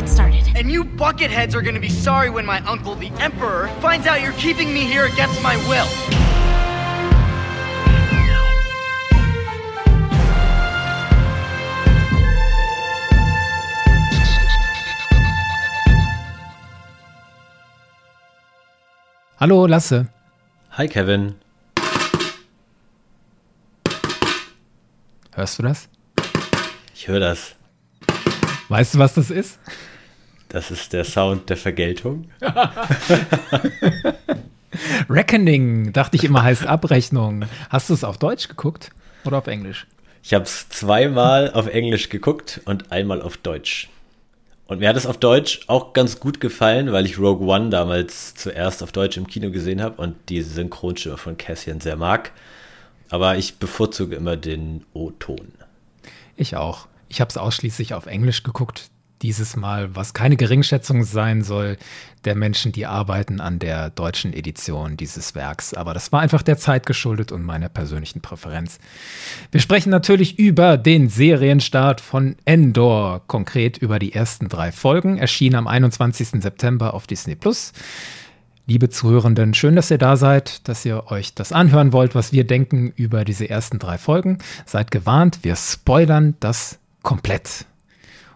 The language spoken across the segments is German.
get started. And you bucketheads are gonna be sorry when my uncle, the Emperor, finds out you're keeping me here against my will. Hallo, Lasse. Hi, Kevin. Hörst du das? Ich höre das. Weißt du, was das ist? Das ist der Sound der Vergeltung. Reckoning, dachte ich immer, heißt Abrechnung. Hast du es auf Deutsch geguckt oder auf Englisch? Ich habe es zweimal auf Englisch geguckt und einmal auf Deutsch. Und mir hat es auf Deutsch auch ganz gut gefallen, weil ich Rogue One damals zuerst auf Deutsch im Kino gesehen habe und die Synchronstimme von Cassian sehr mag. Aber ich bevorzuge immer den O-Ton. Ich auch. Ich habe es ausschließlich auf Englisch geguckt dieses Mal, was keine Geringschätzung sein soll, der Menschen, die arbeiten an der deutschen Edition dieses Werks. Aber das war einfach der Zeit geschuldet und meiner persönlichen Präferenz. Wir sprechen natürlich über den Serienstart von Endor, konkret über die ersten drei Folgen, erschienen am 21. September auf Disney Plus. Liebe Zuhörenden, schön, dass ihr da seid, dass ihr euch das anhören wollt, was wir denken über diese ersten drei Folgen. Seid gewarnt, wir spoilern das komplett.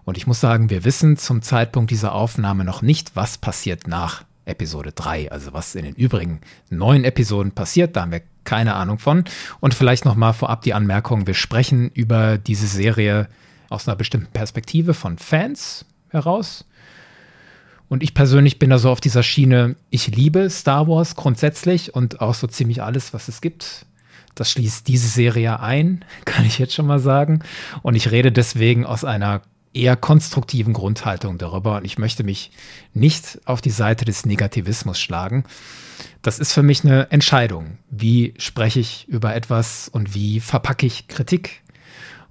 Und ich muss sagen, wir wissen zum Zeitpunkt dieser Aufnahme noch nicht, was passiert nach Episode 3, also was in den übrigen neun Episoden passiert, da haben wir keine Ahnung von. Und vielleicht nochmal vorab die Anmerkung, wir sprechen über diese Serie aus einer bestimmten Perspektive von Fans heraus. Und ich persönlich bin da so auf dieser Schiene, ich liebe Star Wars grundsätzlich und auch so ziemlich alles, was es gibt. Das schließt diese Serie ein, kann ich jetzt schon mal sagen. Und ich rede deswegen aus einer eher konstruktiven Grundhaltung darüber. Und ich möchte mich nicht auf die Seite des Negativismus schlagen. Das ist für mich eine Entscheidung. Wie spreche ich über etwas und wie verpacke ich Kritik?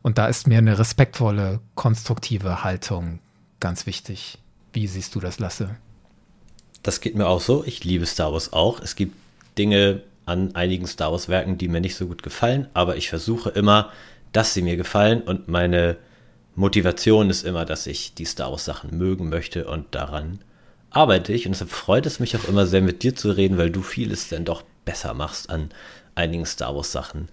Und da ist mir eine respektvolle, konstruktive Haltung ganz wichtig. Wie siehst du das, Lasse? Das geht mir auch so. Ich liebe Star Wars auch. Es gibt Dinge an einigen Star Wars-Werken, die mir nicht so gut gefallen, aber ich versuche immer, dass sie mir gefallen und meine Motivation ist immer, dass ich die Star Wars Sachen mögen möchte und daran arbeite ich. Und deshalb freut es mich auch immer sehr, mit dir zu reden, weil du vieles dann doch besser machst an einigen Star Wars Sachen,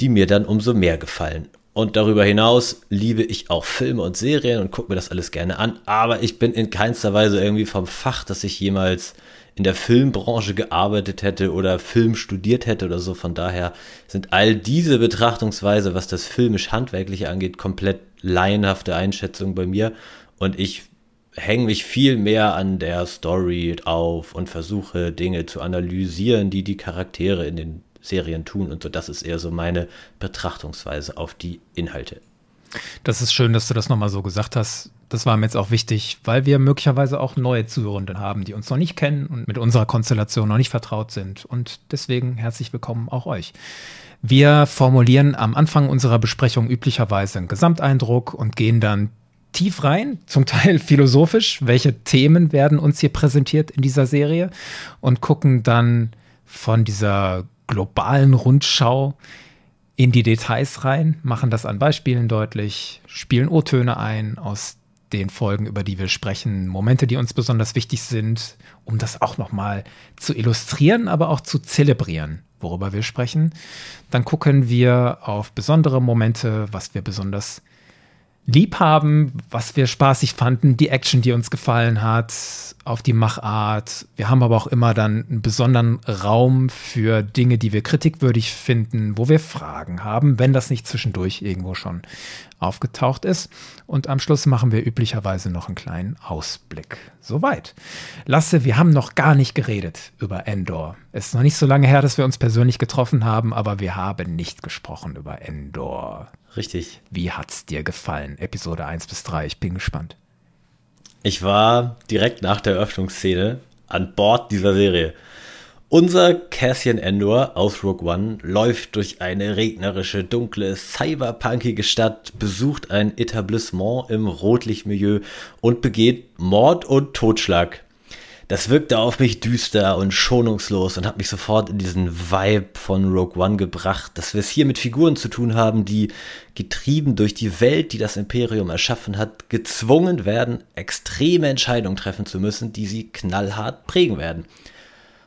die mir dann umso mehr gefallen. Und darüber hinaus liebe ich auch Filme und Serien und gucke mir das alles gerne an. Aber ich bin in keinster Weise irgendwie vom Fach, dass ich jemals in der Filmbranche gearbeitet hätte oder Film studiert hätte oder so. Von daher sind all diese Betrachtungsweise, was das filmisch-handwerkliche angeht, komplett laienhafte Einschätzung bei mir. Und ich hänge mich viel mehr an der Story auf und versuche Dinge zu analysieren, die die Charaktere in den Serien tun und so. Das ist eher so meine Betrachtungsweise auf die Inhalte. Das ist schön, dass du das nochmal so gesagt hast. Das war mir jetzt auch wichtig, weil wir möglicherweise auch neue Zuhörenden haben, die uns noch nicht kennen und mit unserer Konstellation noch nicht vertraut sind. Und deswegen herzlich willkommen auch euch. Wir formulieren am Anfang unserer Besprechung üblicherweise einen Gesamteindruck und gehen dann tief rein, zum Teil philosophisch, welche Themen werden uns hier präsentiert in dieser Serie und gucken dann von dieser globalen Rundschau in die Details rein, machen das an Beispielen deutlich, spielen O-Töne ein aus den Folgen, über die wir sprechen, Momente, die uns besonders wichtig sind, um das auch nochmal zu illustrieren, aber auch zu zelebrieren worüber wir sprechen. Dann gucken wir auf besondere Momente, was wir besonders lieb haben, was wir spaßig fanden, die Action, die uns gefallen hat, auf die Machart. Wir haben aber auch immer dann einen besonderen Raum für Dinge, die wir kritikwürdig finden, wo wir Fragen haben, wenn das nicht zwischendurch irgendwo schon aufgetaucht ist. Und am Schluss machen wir üblicherweise noch einen kleinen Ausblick. Soweit. Lasse, wir haben noch gar nicht geredet über Endor. Es ist noch nicht so lange her, dass wir uns persönlich getroffen haben, aber wir haben nicht gesprochen über Endor. Richtig. Wie hat's dir gefallen? Episode 1 bis 3. Ich bin gespannt. Ich war direkt nach der Eröffnungsszene an Bord dieser Serie. Unser Cassian Endor aus Rogue One läuft durch eine regnerische, dunkle, cyberpunkige Stadt, besucht ein Etablissement im Rotlichtmilieu und begeht Mord und Totschlag. Das wirkte auf mich düster und schonungslos und hat mich sofort in diesen Vibe von Rogue One gebracht, dass wir es hier mit Figuren zu tun haben, die getrieben durch die Welt, die das Imperium erschaffen hat, gezwungen werden, extreme Entscheidungen treffen zu müssen, die sie knallhart prägen werden.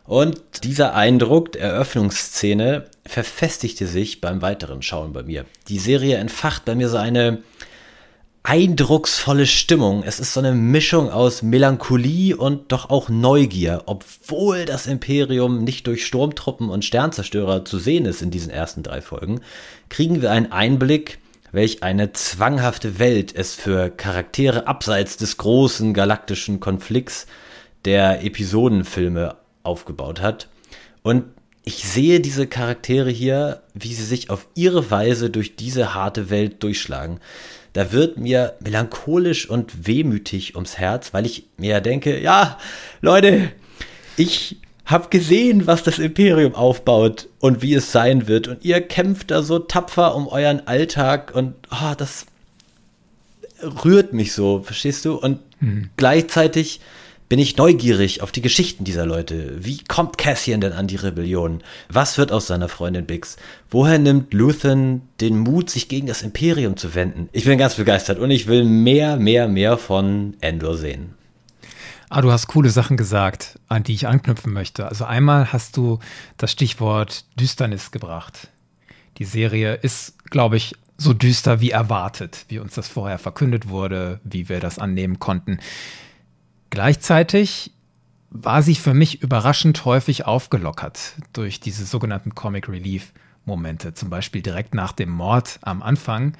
Und dieser Eindruck der Eröffnungsszene verfestigte sich beim weiteren Schauen bei mir. Die Serie entfacht bei mir so eine eindrucksvolle Stimmung. Es ist so eine Mischung aus Melancholie und doch auch Neugier, obwohl das Imperium nicht durch Sturmtruppen und Sternzerstörer zu sehen ist in diesen ersten drei Folgen, kriegen wir einen Einblick, welch eine zwanghafte Welt es für Charaktere abseits des großen galaktischen Konflikts der Episodenfilme aufgebaut hat. Und ich sehe diese Charaktere hier, wie sie sich auf ihre Weise durch diese harte Welt durchschlagen. Da wird mir melancholisch und wehmütig ums Herz, weil ich mir denke, ja, Leute, ich habe gesehen, was das Imperium aufbaut und wie es sein wird. Und ihr kämpft da so tapfer um euren Alltag und oh, das rührt mich so, verstehst du? Und mhm. gleichzeitig bin ich neugierig auf die Geschichten dieser Leute. Wie kommt Cassian denn an die Rebellion? Was wird aus seiner Freundin Bix? Woher nimmt Luthen den Mut, sich gegen das Imperium zu wenden? Ich bin ganz begeistert und ich will mehr, mehr, mehr von Endor sehen. Ah, du hast coole Sachen gesagt, an die ich anknüpfen möchte. Also einmal hast du das Stichwort Düsternis gebracht. Die Serie ist, glaube ich, so düster wie erwartet, wie uns das vorher verkündet wurde, wie wir das annehmen konnten. Gleichzeitig war sie für mich überraschend häufig aufgelockert durch diese sogenannten Comic Relief Momente. Zum Beispiel direkt nach dem Mord am Anfang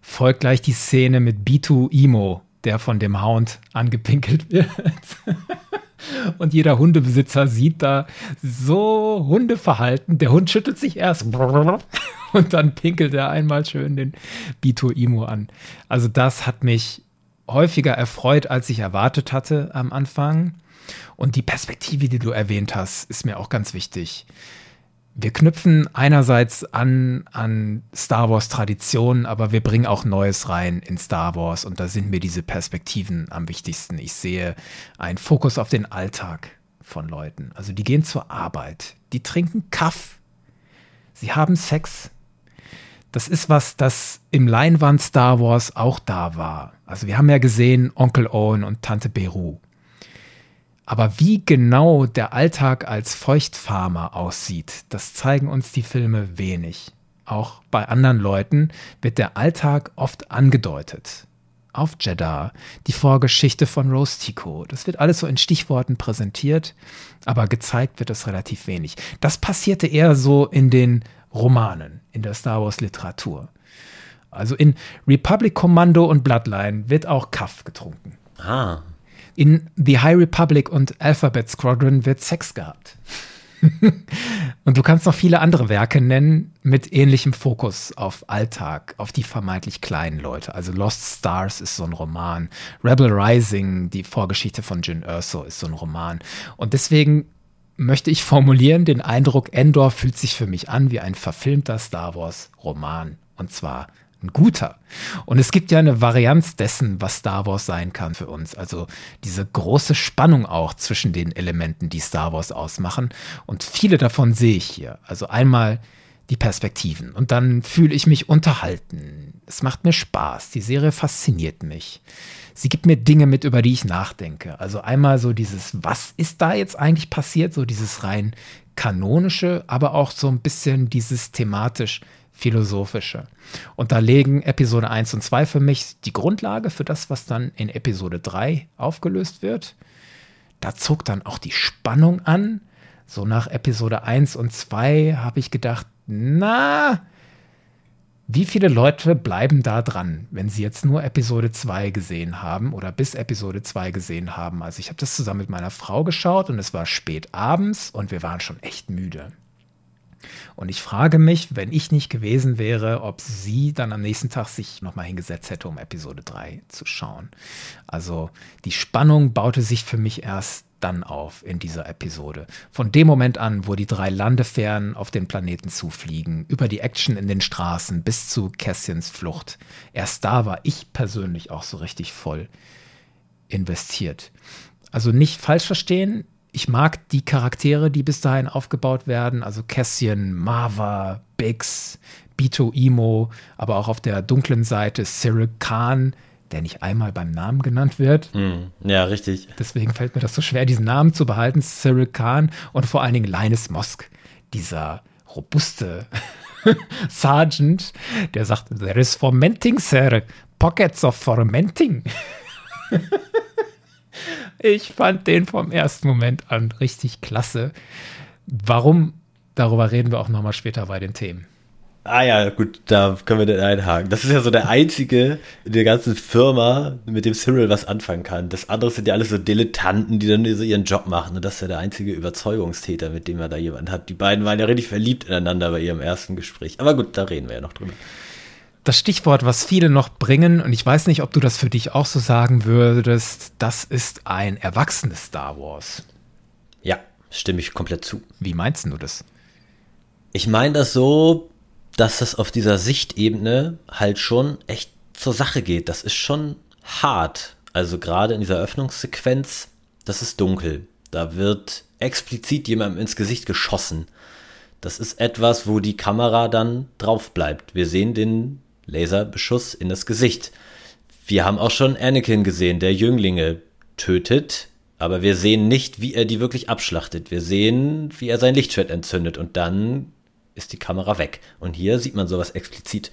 folgt gleich die Szene mit Bitu Imo, der von dem Hound angepinkelt wird. Und jeder Hundebesitzer sieht da so Hundeverhalten. Der Hund schüttelt sich erst und dann pinkelt er einmal schön den Bito Imo an. Also das hat mich häufiger erfreut, als ich erwartet hatte am Anfang. Und die Perspektive, die du erwähnt hast, ist mir auch ganz wichtig. Wir knüpfen einerseits an an Star Wars Traditionen, aber wir bringen auch Neues rein in Star Wars und da sind mir diese Perspektiven am wichtigsten. Ich sehe einen Fokus auf den Alltag von Leuten. Also die gehen zur Arbeit, die trinken Kaff, sie haben Sex, das ist was, das im Leinwand Star Wars auch da war. Also wir haben ja gesehen Onkel Owen und Tante Beru. Aber wie genau der Alltag als Feuchtfarmer aussieht, das zeigen uns die Filme wenig. Auch bei anderen Leuten wird der Alltag oft angedeutet. Auf Jeddah, die Vorgeschichte von Rose Tico, das wird alles so in Stichworten präsentiert, aber gezeigt wird es relativ wenig. Das passierte eher so in den Romanen in der Star Wars Literatur. Also in Republic Commando und Bloodline wird auch Kaff getrunken. Ah. In The High Republic und Alphabet Squadron wird Sex gehabt. und du kannst noch viele andere Werke nennen mit ähnlichem Fokus auf Alltag, auf die vermeintlich kleinen Leute. Also Lost Stars ist so ein Roman. Rebel Rising, die Vorgeschichte von Jin Erso, ist so ein Roman. Und deswegen möchte ich formulieren, den Eindruck, Endor fühlt sich für mich an wie ein verfilmter Star Wars-Roman. Und zwar ein guter. Und es gibt ja eine Varianz dessen, was Star Wars sein kann für uns. Also diese große Spannung auch zwischen den Elementen, die Star Wars ausmachen. Und viele davon sehe ich hier. Also einmal die Perspektiven. Und dann fühle ich mich unterhalten. Es macht mir Spaß. Die Serie fasziniert mich sie gibt mir Dinge mit, über die ich nachdenke. Also einmal so dieses, was ist da jetzt eigentlich passiert? So dieses rein kanonische, aber auch so ein bisschen dieses thematisch philosophische. Und da legen Episode 1 und 2 für mich die Grundlage für das, was dann in Episode 3 aufgelöst wird. Da zog dann auch die Spannung an. So nach Episode 1 und 2 habe ich gedacht, na, wie viele Leute bleiben da dran, wenn sie jetzt nur Episode 2 gesehen haben oder bis Episode 2 gesehen haben? Also ich habe das zusammen mit meiner Frau geschaut und es war spät abends und wir waren schon echt müde. Und ich frage mich, wenn ich nicht gewesen wäre, ob sie dann am nächsten Tag sich nochmal hingesetzt hätte, um Episode 3 zu schauen. Also die Spannung baute sich für mich erst dann auf in dieser Episode. Von dem Moment an, wo die drei Landefähren auf den Planeten zufliegen, über die Action in den Straßen bis zu Cassians Flucht. Erst da war ich persönlich auch so richtig voll investiert. Also nicht falsch verstehen. Ich mag die Charaktere, die bis dahin aufgebaut werden. Also Cassian, Marva, Biggs, Bito Imo, aber auch auf der dunklen Seite Cyril Khan, der nicht einmal beim Namen genannt wird. Hm, ja, richtig. Deswegen fällt mir das so schwer, diesen Namen zu behalten. Cyril Khan und vor allen Dingen Linus Mosk, dieser robuste Sergeant, der sagt, there is fermenting, sir. Pockets of fermenting. ich fand den vom ersten Moment an richtig klasse. Warum? Darüber reden wir auch nochmal später bei den Themen. Ah ja, gut, da können wir den einhaken. Das ist ja so der einzige in der ganzen Firma, mit dem Cyril was anfangen kann. Das andere sind ja alles so Dilettanten, die dann so ihren Job machen. Und das ist ja der einzige Überzeugungstäter, mit dem er da jemanden hat. Die beiden waren ja richtig verliebt ineinander bei ihrem ersten Gespräch. Aber gut, da reden wir ja noch drüber. Das Stichwort, was viele noch bringen, und ich weiß nicht, ob du das für dich auch so sagen würdest, das ist ein erwachsenes Star Wars. Ja, stimme ich komplett zu. Wie meinst du das? Ich meine das so, dass das auf dieser Sichtebene halt schon echt zur Sache geht. Das ist schon hart. Also gerade in dieser Öffnungssequenz, das ist dunkel. Da wird explizit jemandem ins Gesicht geschossen. Das ist etwas, wo die Kamera dann drauf bleibt. Wir sehen den Laserbeschuss in das Gesicht. Wir haben auch schon Anakin gesehen, der Jünglinge tötet, aber wir sehen nicht, wie er die wirklich abschlachtet. Wir sehen, wie er sein Lichtschwert entzündet und dann ist die Kamera weg. Und hier sieht man sowas explizit.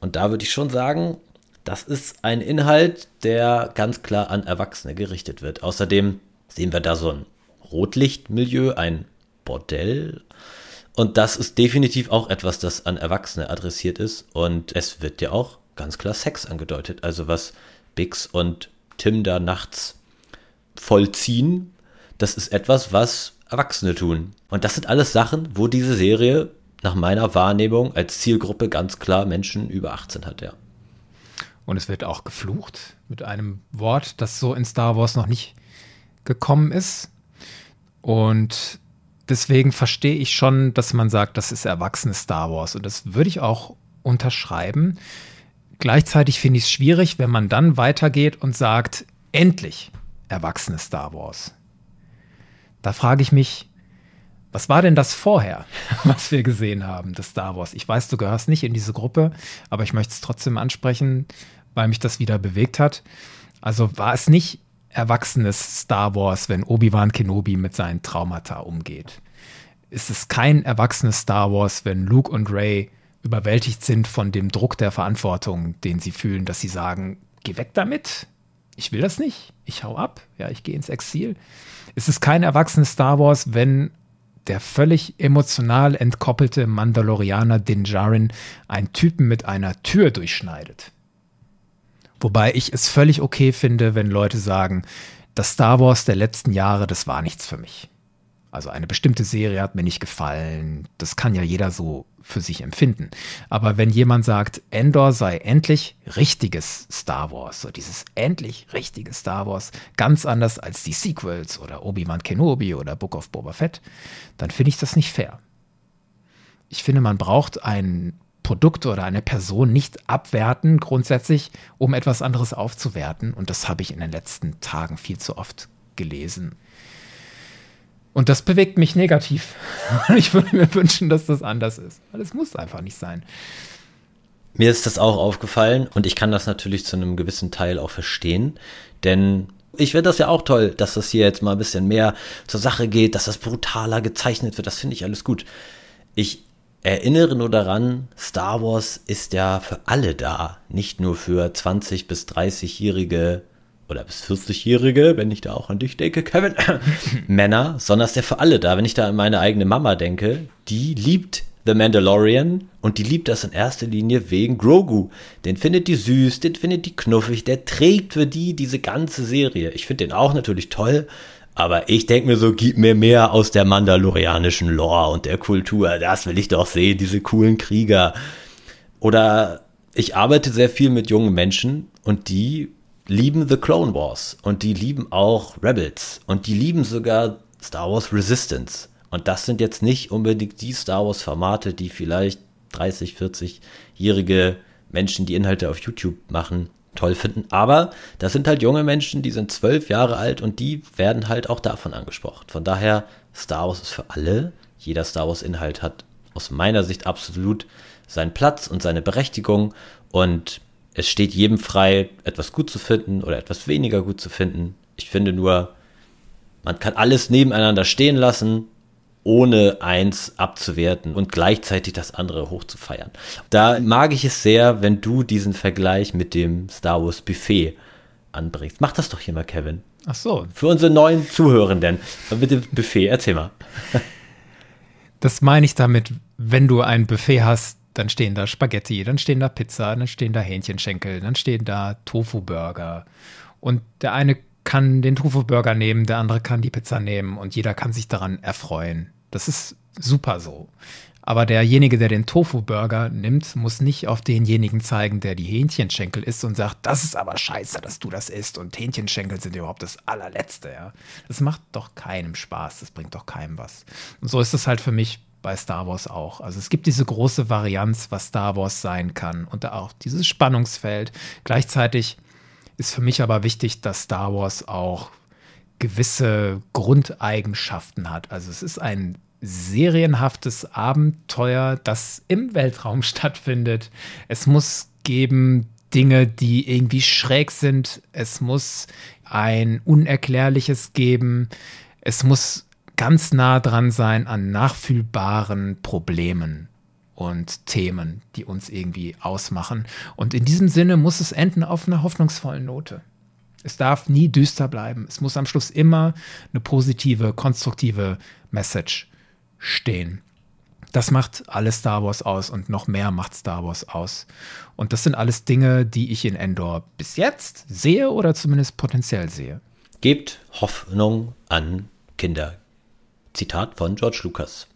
Und da würde ich schon sagen, das ist ein Inhalt, der ganz klar an Erwachsene gerichtet wird. Außerdem sehen wir da so ein Rotlichtmilieu, ein Bordell. Und das ist definitiv auch etwas, das an Erwachsene adressiert ist. Und es wird ja auch ganz klar Sex angedeutet. Also was Bix und Tim da nachts vollziehen, das ist etwas, was Erwachsene tun. Und das sind alles Sachen, wo diese Serie nach meiner Wahrnehmung als Zielgruppe ganz klar Menschen über 18 hat, ja. Und es wird auch geflucht mit einem Wort, das so in Star Wars noch nicht gekommen ist. Und deswegen verstehe ich schon, dass man sagt, das ist erwachsenes Star Wars. Und das würde ich auch unterschreiben. Gleichzeitig finde ich es schwierig, wenn man dann weitergeht und sagt, endlich erwachsenes Star Wars. Da frage ich mich, was war denn das vorher, was wir gesehen haben, das Star Wars? Ich weiß, du gehörst nicht in diese Gruppe, aber ich möchte es trotzdem ansprechen, weil mich das wieder bewegt hat. Also war es nicht erwachsenes Star Wars, wenn Obi-Wan Kenobi mit seinen Traumata umgeht? Ist es kein erwachsenes Star Wars, wenn Luke und Ray überwältigt sind von dem Druck der Verantwortung, den sie fühlen, dass sie sagen, geh weg damit, ich will das nicht, ich hau ab, ja, ich gehe ins Exil. Ist es kein erwachsenes Star Wars, wenn der völlig emotional entkoppelte Mandalorianer Din Djarin einen Typen mit einer Tür durchschneidet. Wobei ich es völlig okay finde, wenn Leute sagen, das Star Wars der letzten Jahre, das war nichts für mich. Also eine bestimmte Serie hat mir nicht gefallen. Das kann ja jeder so für sich empfinden. Aber wenn jemand sagt, Endor sei endlich richtiges Star Wars, so dieses endlich richtige Star Wars, ganz anders als die Sequels oder Obi-Wan Kenobi oder Book of Boba Fett, dann finde ich das nicht fair. Ich finde, man braucht ein Produkt oder eine Person nicht abwerten, grundsätzlich, um etwas anderes aufzuwerten. Und das habe ich in den letzten Tagen viel zu oft gelesen. Und das bewegt mich negativ. ich würde mir wünschen, dass das anders ist. Weil es muss einfach nicht sein. Mir ist das auch aufgefallen und ich kann das natürlich zu einem gewissen Teil auch verstehen, denn ich finde das ja auch toll, dass das hier jetzt mal ein bisschen mehr zur Sache geht, dass das brutaler gezeichnet wird. Das finde ich alles gut. Ich erinnere nur daran, Star Wars ist ja für alle da, nicht nur für 20 bis 30-jährige oder bis 40-Jährige, wenn ich da auch an dich denke, Kevin, Männer, sondern ist der für alle da. Wenn ich da an meine eigene Mama denke, die liebt The Mandalorian und die liebt das in erster Linie wegen Grogu. Den findet die süß, den findet die knuffig, der trägt für die diese ganze Serie. Ich finde den auch natürlich toll, aber ich denke mir so, gib mir mehr aus der mandalorianischen Lore und der Kultur. Das will ich doch sehen, diese coolen Krieger. Oder ich arbeite sehr viel mit jungen Menschen und die lieben The Clone Wars und die lieben auch Rebels und die lieben sogar Star Wars Resistance. Und das sind jetzt nicht unbedingt die Star Wars Formate, die vielleicht 30, 40-jährige Menschen, die Inhalte auf YouTube machen, toll finden. Aber das sind halt junge Menschen, die sind zwölf Jahre alt und die werden halt auch davon angesprochen. Von daher, Star Wars ist für alle. Jeder Star Wars-Inhalt hat aus meiner Sicht absolut seinen Platz und seine Berechtigung. Und es steht jedem frei, etwas gut zu finden oder etwas weniger gut zu finden. Ich finde nur, man kann alles nebeneinander stehen lassen, ohne eins abzuwerten und gleichzeitig das andere hochzufeiern. Da mag ich es sehr, wenn du diesen Vergleich mit dem Star Wars Buffet anbringst. Mach das doch hier mal, Kevin. Ach so. Für unsere neuen Zuhörenden. Mit dem Buffet, erzähl mal. Das meine ich damit, wenn du ein Buffet hast, dann stehen da Spaghetti, dann stehen da Pizza, dann stehen da Hähnchenschenkel, dann stehen da Tofu-Burger. Und der eine kann den Tofu-Burger nehmen, der andere kann die Pizza nehmen und jeder kann sich daran erfreuen. Das ist super so. Aber derjenige, der den Tofu-Burger nimmt, muss nicht auf denjenigen zeigen, der die Hähnchenschenkel isst und sagt, das ist aber scheiße, dass du das isst und Hähnchenschenkel sind überhaupt das allerletzte, ja. Das macht doch keinem Spaß, das bringt doch keinem was. Und so ist es halt für mich bei Star Wars auch. Also es gibt diese große Varianz, was Star Wars sein kann und auch dieses Spannungsfeld. Gleichzeitig ist für mich aber wichtig, dass Star Wars auch gewisse Grundeigenschaften hat. Also es ist ein serienhaftes Abenteuer, das im Weltraum stattfindet. Es muss geben Dinge, die irgendwie schräg sind. Es muss ein Unerklärliches geben. Es muss ganz nah dran sein an nachfühlbaren Problemen und Themen, die uns irgendwie ausmachen. Und in diesem Sinne muss es enden auf einer hoffnungsvollen Note. Es darf nie düster bleiben. Es muss am Schluss immer eine positive, konstruktive Message stehen. Das macht alles Star Wars aus und noch mehr macht Star Wars aus. Und das sind alles Dinge, die ich in Endor bis jetzt sehe oder zumindest potenziell sehe. Gebt Hoffnung an Kinder. Zitat von George Lucas.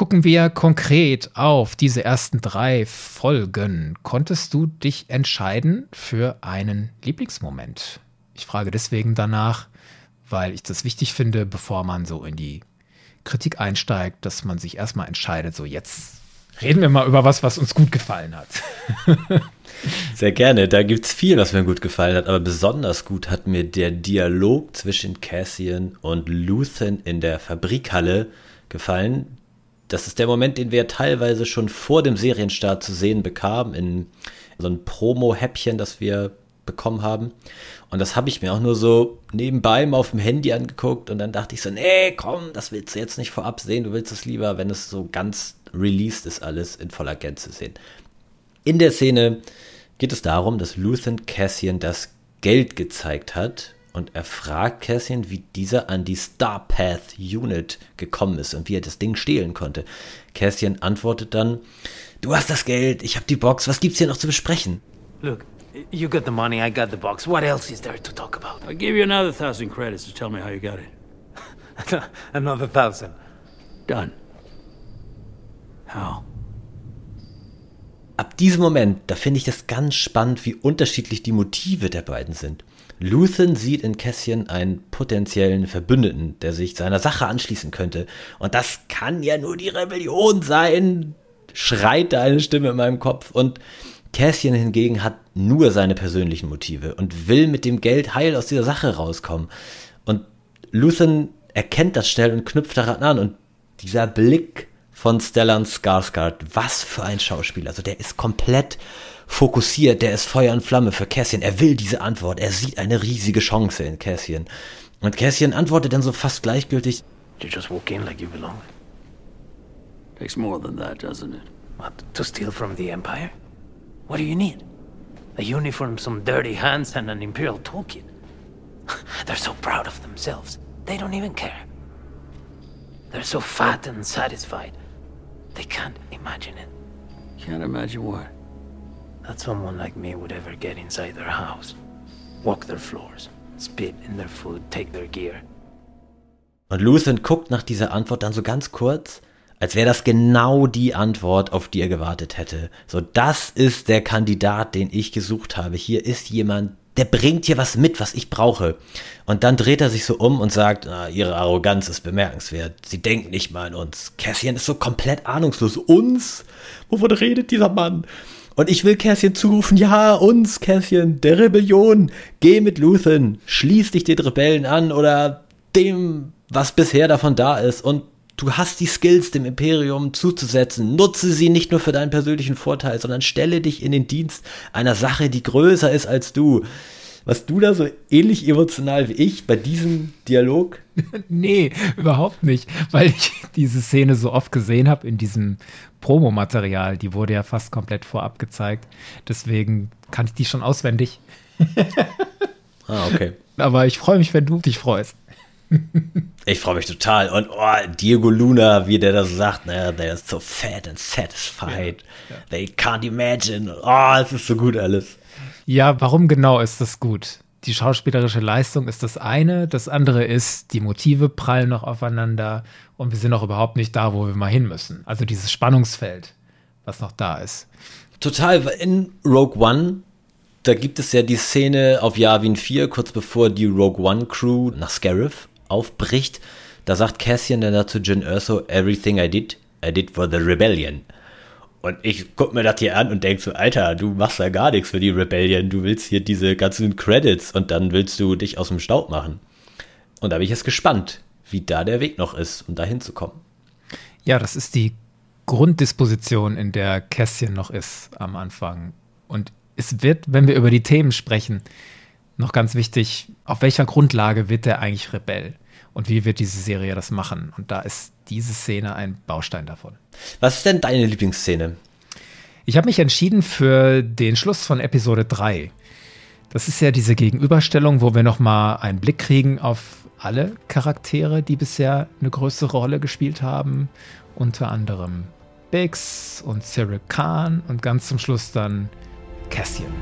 Gucken wir konkret auf diese ersten drei Folgen. Konntest du dich entscheiden für einen Lieblingsmoment? Ich frage deswegen danach, weil ich das wichtig finde, bevor man so in die Kritik einsteigt, dass man sich erstmal entscheidet, so jetzt reden wir mal über was, was uns gut gefallen hat. Sehr gerne. Da gibt es viel, was mir gut gefallen hat, aber besonders gut hat mir der Dialog zwischen Cassian und Luthen in der Fabrikhalle gefallen. Das ist der Moment, den wir teilweise schon vor dem Serienstart zu sehen bekamen, in so ein Promo-Häppchen, das wir bekommen haben. Und das habe ich mir auch nur so nebenbei mal auf dem Handy angeguckt und dann dachte ich so, nee, komm, das willst du jetzt nicht vorab sehen, du willst es lieber, wenn es so ganz released ist, alles in voller Gänze sehen. In der Szene geht es darum, dass Luthen Cassian das Geld gezeigt hat und er fragt Cassian, wie dieser an die Starpath Unit gekommen ist und wie er das Ding stehlen konnte. Cassian antwortet dann, du hast das Geld, ich habe die Box, was gibt's hier noch zu besprechen? Look, you got the money, I got the box. What else is there to talk about? I'll give you another thousand credits to tell me how you got it. Another thousand. Done. How? Ab diesem Moment, da finde ich das ganz spannend, wie unterschiedlich die Motive der beiden sind. Luthen sieht in Cassian einen potenziellen Verbündeten, der sich seiner Sache anschließen könnte. Und das kann ja nur die Rebellion sein, schreit da eine Stimme in meinem Kopf. Und Cassian hingegen hat nur seine persönlichen Motive und will mit dem Geld heil aus dieser Sache rauskommen. Und Luthen erkennt das schnell und knüpft daran an. Und dieser Blick von Stellan Skarsgård, was für ein Schauspieler. Also der ist komplett fokussiert, der ist Feuer und Flamme für Cassian. Er will diese Antwort, er sieht eine riesige Chance in Cassian. Und Cassian antwortet dann so fast gleichgültig. You just walk in like you belong. Takes more than that, doesn't it? What, to steal from the Empire? What do you need? A uniform, some dirty hands, and an Imperial toolkit. They're so proud of themselves, they don't even care. They're so fat and satisfied, they can't imagine it. Can't imagine what. That someone like me would ever get inside their house, walk their floors, spit in their food, take their gear. Und Luthen guckt nach dieser Antwort dann so ganz kurz, als wäre das genau die Antwort, auf die er gewartet hätte. So, das ist der Kandidat, den ich gesucht habe. Hier ist jemand, der bringt hier was mit, was ich brauche. Und dann dreht er sich so um und sagt, ah, ihre Arroganz ist bemerkenswert. Sie denken nicht mal an uns. Cassian ist so komplett ahnungslos. Uns? Wovon redet dieser Mann? Und ich will Cassian zurufen, ja, uns, Cassian, der Rebellion, geh mit Luthen, schließ dich den Rebellen an oder dem, was bisher davon da ist und du hast die Skills dem Imperium zuzusetzen. Nutze sie nicht nur für deinen persönlichen Vorteil, sondern stelle dich in den Dienst einer Sache, die größer ist als du. Was du da so ähnlich emotional wie ich bei diesem Dialog? nee, überhaupt nicht, weil ich diese Szene so oft gesehen habe in diesem Promomaterial. Die wurde ja fast komplett vorab gezeigt. Deswegen kann ich die schon auswendig. ah, okay. Aber ich freue mich, wenn du dich freust. ich freue mich total. Und oh, Diego Luna, wie der das sagt, ne, they're so fat and satisfied. Ja, ja. They can't imagine. Oh, es ist so gut alles. Ja, warum genau ist das gut? Die schauspielerische Leistung ist das eine, das andere ist, die Motive prallen noch aufeinander und wir sind noch überhaupt nicht da, wo wir mal hin müssen. Also dieses Spannungsfeld, was noch da ist. Total, in Rogue One, da gibt es ja die Szene auf Yavin 4, kurz bevor die Rogue One Crew nach Scarif aufbricht. Da sagt Cassian dann dazu Jin Erso, everything I did, I did for the rebellion. Und ich guck mir das hier an und denk so, Alter, du machst ja gar nichts für die Rebellion. Du willst hier diese ganzen Credits und dann willst du dich aus dem Staub machen. Und da bin ich jetzt gespannt, wie da der Weg noch ist, um da hinzukommen. Ja, das ist die Grunddisposition, in der Kästchen noch ist am Anfang. Und es wird, wenn wir über die Themen sprechen, noch ganz wichtig, auf welcher Grundlage wird der eigentlich Rebell? Und wie wird diese Serie das machen? Und da ist diese Szene ein Baustein davon. Was ist denn deine Lieblingsszene? Ich habe mich entschieden für den Schluss von Episode 3. Das ist ja diese Gegenüberstellung, wo wir nochmal einen Blick kriegen auf alle Charaktere, die bisher eine größere Rolle gespielt haben. Unter anderem Biggs und Cyril Khan und ganz zum Schluss dann Cassian.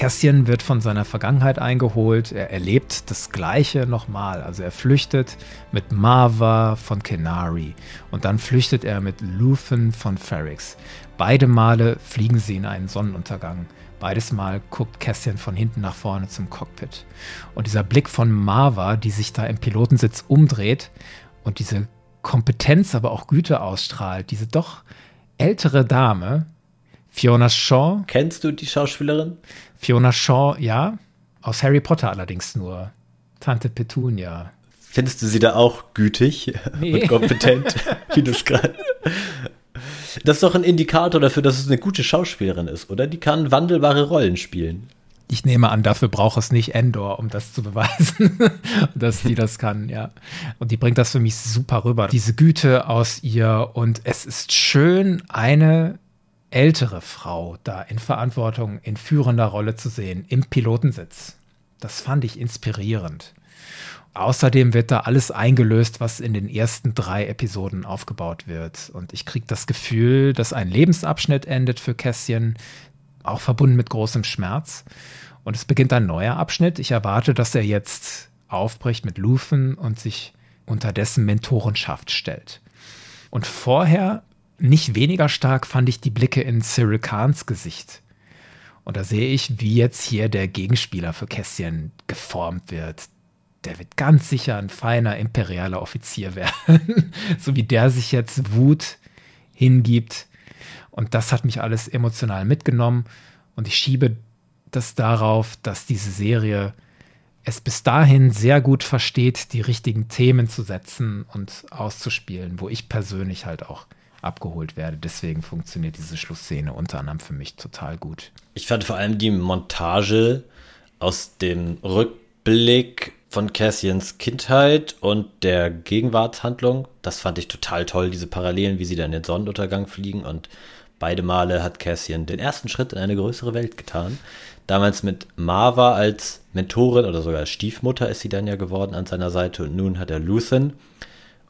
Cassian wird von seiner Vergangenheit eingeholt. Er erlebt das Gleiche nochmal. Also er flüchtet mit Marva von Kenari und dann flüchtet er mit Luthen von Ferrix. Beide Male fliegen sie in einen Sonnenuntergang. Beides Mal guckt Cassian von hinten nach vorne zum Cockpit. Und dieser Blick von Marva, die sich da im Pilotensitz umdreht und diese Kompetenz, aber auch Güte ausstrahlt, diese doch ältere Dame, Fiona Shaw. Kennst du die Schauspielerin? Fiona Shaw, ja. Aus Harry Potter allerdings nur. Tante Petunia. Findest du sie da auch gütig nee. und kompetent, wie du es gerade. Das ist doch ein Indikator dafür, dass es eine gute Schauspielerin ist, oder? Die kann wandelbare Rollen spielen. Ich nehme an, dafür braucht es nicht Endor, um das zu beweisen, dass die das kann, ja. Und die bringt das für mich super rüber. Diese Güte aus ihr und es ist schön, eine ältere Frau da in Verantwortung, in führender Rolle zu sehen, im Pilotensitz. Das fand ich inspirierend. Außerdem wird da alles eingelöst, was in den ersten drei Episoden aufgebaut wird. Und ich kriege das Gefühl, dass ein Lebensabschnitt endet für Kässchen, auch verbunden mit großem Schmerz. Und es beginnt ein neuer Abschnitt. Ich erwarte, dass er jetzt aufbricht mit Luthen und sich unter dessen Mentorenschaft stellt. Und vorher nicht weniger stark fand ich die Blicke in Cyril Kahns Gesicht. Und da sehe ich, wie jetzt hier der Gegenspieler für Kästchen geformt wird. Der wird ganz sicher ein feiner imperialer Offizier werden. so wie der sich jetzt Wut hingibt. Und das hat mich alles emotional mitgenommen. Und ich schiebe das darauf, dass diese Serie es bis dahin sehr gut versteht, die richtigen Themen zu setzen und auszuspielen, wo ich persönlich halt auch abgeholt werde. Deswegen funktioniert diese Schlussszene unter anderem für mich total gut. Ich fand vor allem die Montage aus dem Rückblick von Cassians Kindheit und der Gegenwartshandlung, das fand ich total toll, diese Parallelen, wie sie dann in den Sonnenuntergang fliegen und beide Male hat Cassian den ersten Schritt in eine größere Welt getan. Damals mit Marva als Mentorin oder sogar als Stiefmutter ist sie dann ja geworden an seiner Seite und nun hat er Luthen.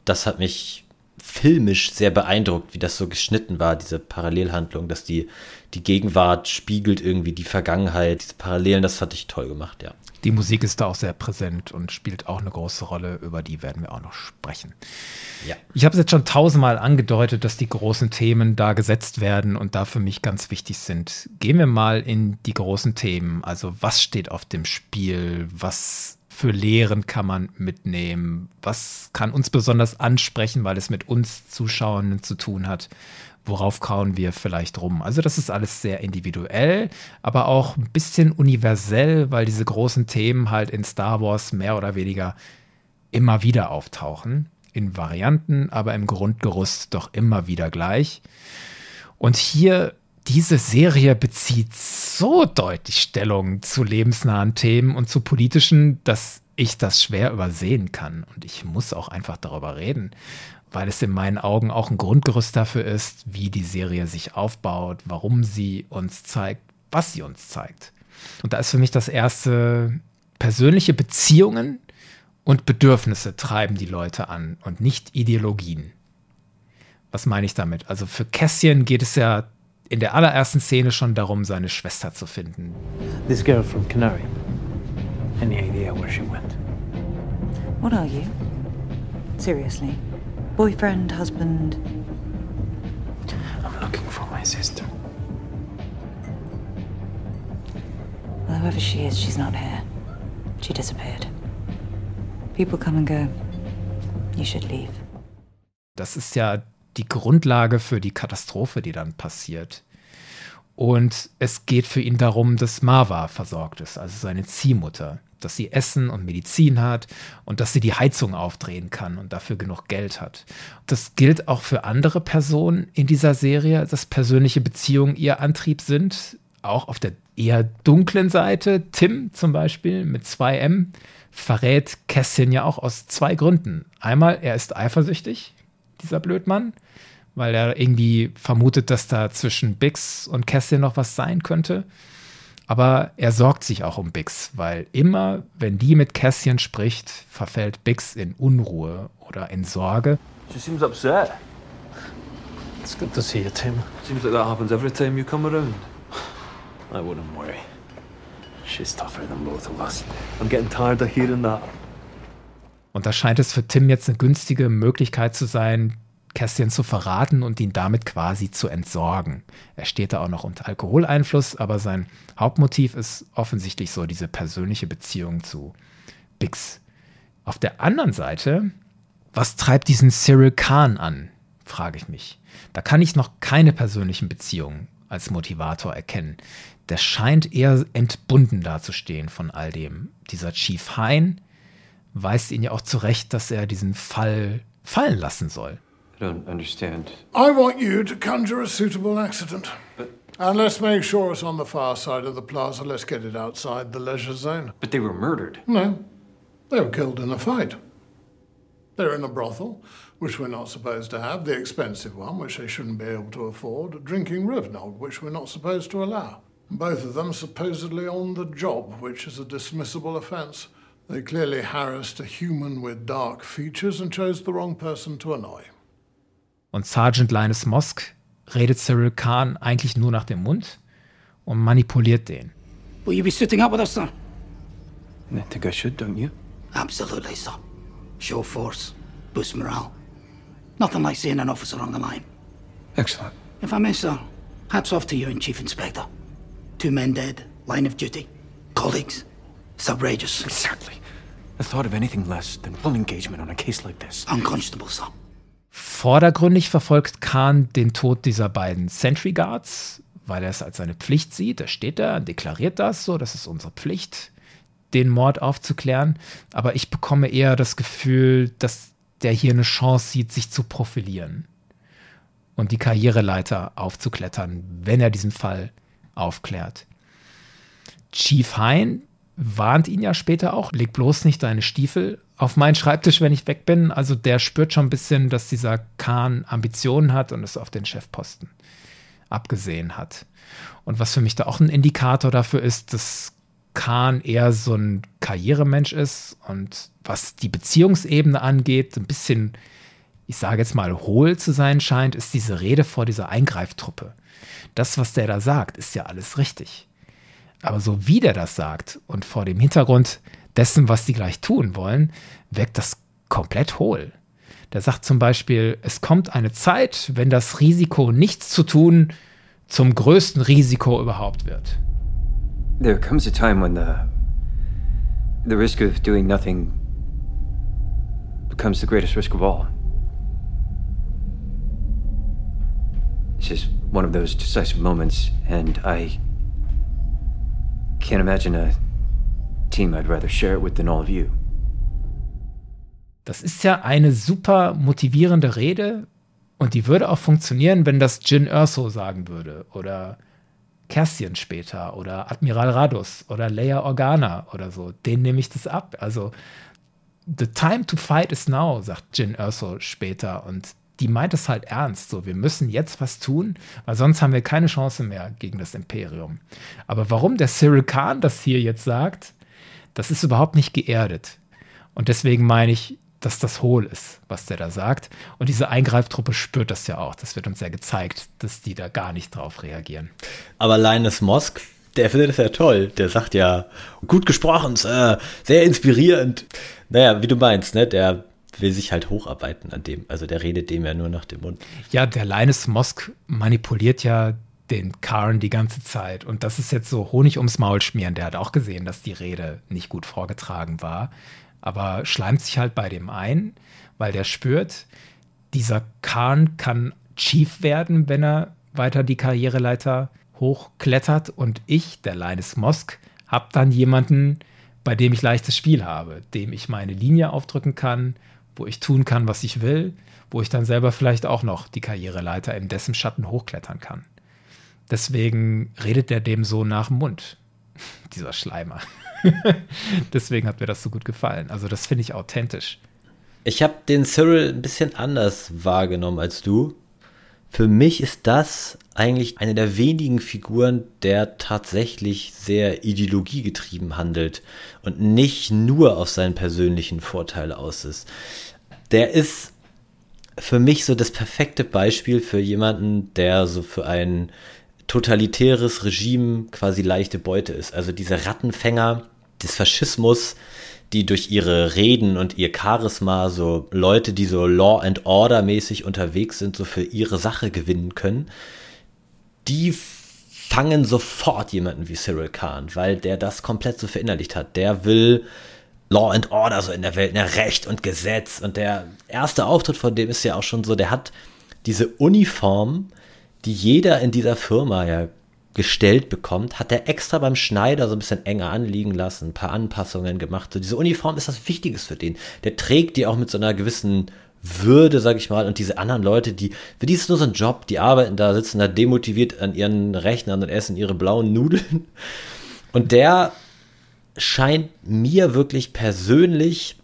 Das hat mich filmisch sehr beeindruckt, wie das so geschnitten war, diese Parallelhandlung, dass die, die Gegenwart spiegelt irgendwie die Vergangenheit, diese Parallelen, das fand ich toll gemacht, ja. Die Musik ist da auch sehr präsent und spielt auch eine große Rolle, über die werden wir auch noch sprechen. Ja. Ich habe es jetzt schon tausendmal angedeutet, dass die großen Themen da gesetzt werden und da für mich ganz wichtig sind. Gehen wir mal in die großen Themen. Also was steht auf dem Spiel? Was für Lehren kann man mitnehmen? Was kann uns besonders ansprechen, weil es mit uns Zuschauern zu tun hat? worauf kauen wir vielleicht rum. Also das ist alles sehr individuell, aber auch ein bisschen universell, weil diese großen Themen halt in Star Wars mehr oder weniger immer wieder auftauchen. In Varianten, aber im Grundgerüst doch immer wieder gleich. Und hier, diese Serie bezieht so deutlich Stellung zu lebensnahen Themen und zu politischen, dass ich das schwer übersehen kann. Und ich muss auch einfach darüber reden weil es in meinen Augen auch ein Grundgerüst dafür ist, wie die Serie sich aufbaut, warum sie uns zeigt, was sie uns zeigt. Und da ist für mich das erste persönliche Beziehungen und Bedürfnisse treiben die Leute an und nicht Ideologien. Was meine ich damit? Also für Cassian geht es ja in der allerersten Szene schon darum, seine Schwester zu finden. This girl from Canary. Any idea where she went? What are you? Seriously? Boyfriend, husband? I'm looking for my sister. Well, whoever she is, she's not here. She disappeared. People come and go. You should leave. Das ist ja die Grundlage für die Katastrophe, die dann passiert. Und es geht für ihn darum, dass Marva versorgt ist, also seine Ziehmutter dass sie Essen und Medizin hat und dass sie die Heizung aufdrehen kann und dafür genug Geld hat. Das gilt auch für andere Personen in dieser Serie, dass persönliche Beziehungen ihr Antrieb sind, auch auf der eher dunklen Seite. Tim zum Beispiel mit 2M verrät Kästchen ja auch aus zwei Gründen. Einmal, er ist eifersüchtig, dieser Blödmann, weil er irgendwie vermutet, dass da zwischen Bix und Kästchen noch was sein könnte. Aber er sorgt sich auch um Bix, weil immer, wenn die mit Cassian spricht, verfällt Bix in Unruhe oder in Sorge. She seems upset. It's good to see you, Tim. Seems like that happens every time you come around. I wouldn't worry. She's tougher than both of us. I'm getting tired of hearing that. Und da scheint es für Tim jetzt eine günstige Möglichkeit zu sein, Cassian zu verraten und ihn damit quasi zu entsorgen. Er steht da auch noch unter Alkoholeinfluss, aber sein Hauptmotiv ist offensichtlich so diese persönliche Beziehung zu Bix. Auf der anderen Seite, was treibt diesen Cyril Khan an, frage ich mich. Da kann ich noch keine persönlichen Beziehungen als Motivator erkennen. Der scheint eher entbunden dazustehen von all dem. Dieser Chief Hein weist ihn ja auch zurecht, dass er diesen Fall fallen lassen soll. I don't understand. I want you to conjure a suitable accident. But and let's make sure it's on the far side of the plaza. Let's get it outside the leisure zone. But they were murdered. No, they were killed in a fight. They're in a brothel, which we're not supposed to have, the expensive one, which they shouldn't be able to afford, drinking Rivnog, which we're not supposed to allow. Both of them supposedly on the job, which is a dismissible offence. They clearly harassed a human with dark features and chose the wrong person to annoy. Und Sergeant Linus Mosk redet Cyril Khan eigentlich nur nach dem Mund und manipuliert den. Will you be sitting up with us, sir? I think I should, don't you? Absolutely, sir. Show force, boost morale. Nothing like seeing an officer on the line. Excellent. If I may, sir, hats off to you and Chief Inspector. Two men dead, line of duty, colleagues. It's outrageous. Exactly. The thought of anything less than full engagement on a case like this. Unconscionable, sir. Vordergründig verfolgt Khan den Tod dieser beiden Sentry Guards, weil er es als seine Pflicht sieht. Da steht er, deklariert das so, das ist unsere Pflicht, den Mord aufzuklären. Aber ich bekomme eher das Gefühl, dass der hier eine Chance sieht, sich zu profilieren und die Karriereleiter aufzuklettern, wenn er diesen Fall aufklärt. Chief Hein warnt ihn ja später auch, leg bloß nicht deine Stiefel auf meinen Schreibtisch, wenn ich weg bin. Also der spürt schon ein bisschen, dass dieser Kahn Ambitionen hat und es auf den Chefposten abgesehen hat. Und was für mich da auch ein Indikator dafür ist, dass Kahn eher so ein Karrieremensch ist und was die Beziehungsebene angeht, ein bisschen ich sage jetzt mal, hohl zu sein scheint, ist diese Rede vor dieser Eingreiftruppe. Das, was der da sagt, ist ja alles richtig. Aber so wie der das sagt und vor dem Hintergrund dessen, was die gleich tun wollen, wirkt das komplett hohl. Der sagt zum Beispiel, es kommt eine Zeit, wenn das Risiko, nichts zu tun, zum größten Risiko überhaupt wird. There comes a time when the the risk of doing nothing becomes the greatest risk of all. It's just one of those decisive moments, and I can't imagine a team I'd rather share it with than all of you. Das ist ja eine super motivierende Rede und die würde auch funktionieren, wenn das Jin Erso sagen würde oder Cassian später oder Admiral Radus oder Leia Organa oder so. Den nehme ich das ab. Also The time to fight is now, sagt Jin Erso später und die meint es halt ernst. So, wir müssen jetzt was tun, weil sonst haben wir keine Chance mehr gegen das Imperium. Aber warum der Cyril Khan das hier jetzt sagt, das ist überhaupt nicht geerdet. Und deswegen meine ich, dass das hohl ist, was der da sagt. Und diese Eingreiftruppe spürt das ja auch. Das wird uns ja gezeigt, dass die da gar nicht drauf reagieren. Aber Linus Mosk, der findet das ja toll. Der sagt ja, gut gesprochen, sehr inspirierend. Naja, wie du meinst, ne? Der will sich halt hocharbeiten an dem. Also der redet dem ja nur nach dem Mund. Ja, der Linus Mosk manipuliert ja den Karn die ganze Zeit. Und das ist jetzt so Honig ums Maul schmieren. Der hat auch gesehen, dass die Rede nicht gut vorgetragen war aber schleimt sich halt bei dem ein, weil der spürt, dieser Khan kann Chief werden, wenn er weiter die Karriereleiter hochklettert und ich, der Linus Mosk, habe dann jemanden, bei dem ich leichtes Spiel habe, dem ich meine Linie aufdrücken kann, wo ich tun kann, was ich will, wo ich dann selber vielleicht auch noch die Karriereleiter in dessen Schatten hochklettern kann. Deswegen redet er dem so nach dem Mund, dieser Schleimer. Deswegen hat mir das so gut gefallen. Also das finde ich authentisch. Ich habe den Cyril ein bisschen anders wahrgenommen als du. Für mich ist das eigentlich eine der wenigen Figuren, der tatsächlich sehr ideologiegetrieben handelt und nicht nur auf seinen persönlichen Vorteil aus ist. Der ist für mich so das perfekte Beispiel für jemanden, der so für ein totalitäres Regime quasi leichte Beute ist. Also diese Rattenfänger, des Faschismus, die durch ihre Reden und ihr Charisma so Leute, die so Law and Order mäßig unterwegs sind, so für ihre Sache gewinnen können, die fangen sofort jemanden wie Cyril Khan, weil der das komplett so verinnerlicht hat. Der will Law and Order so in der Welt, ne, Recht und Gesetz. Und der erste Auftritt von dem ist ja auch schon so, der hat diese Uniform, die jeder in dieser Firma ja gestellt bekommt, hat er extra beim Schneider so ein bisschen enger anliegen lassen, ein paar Anpassungen gemacht. So diese Uniform ist was Wichtiges für den. Der trägt die auch mit so einer gewissen würde, sag ich mal, und diese anderen Leute, die, für die ist nur so ein Job, die arbeiten da, sitzen da demotiviert an ihren Rechnern und essen ihre blauen Nudeln. Und der scheint mir wirklich persönlich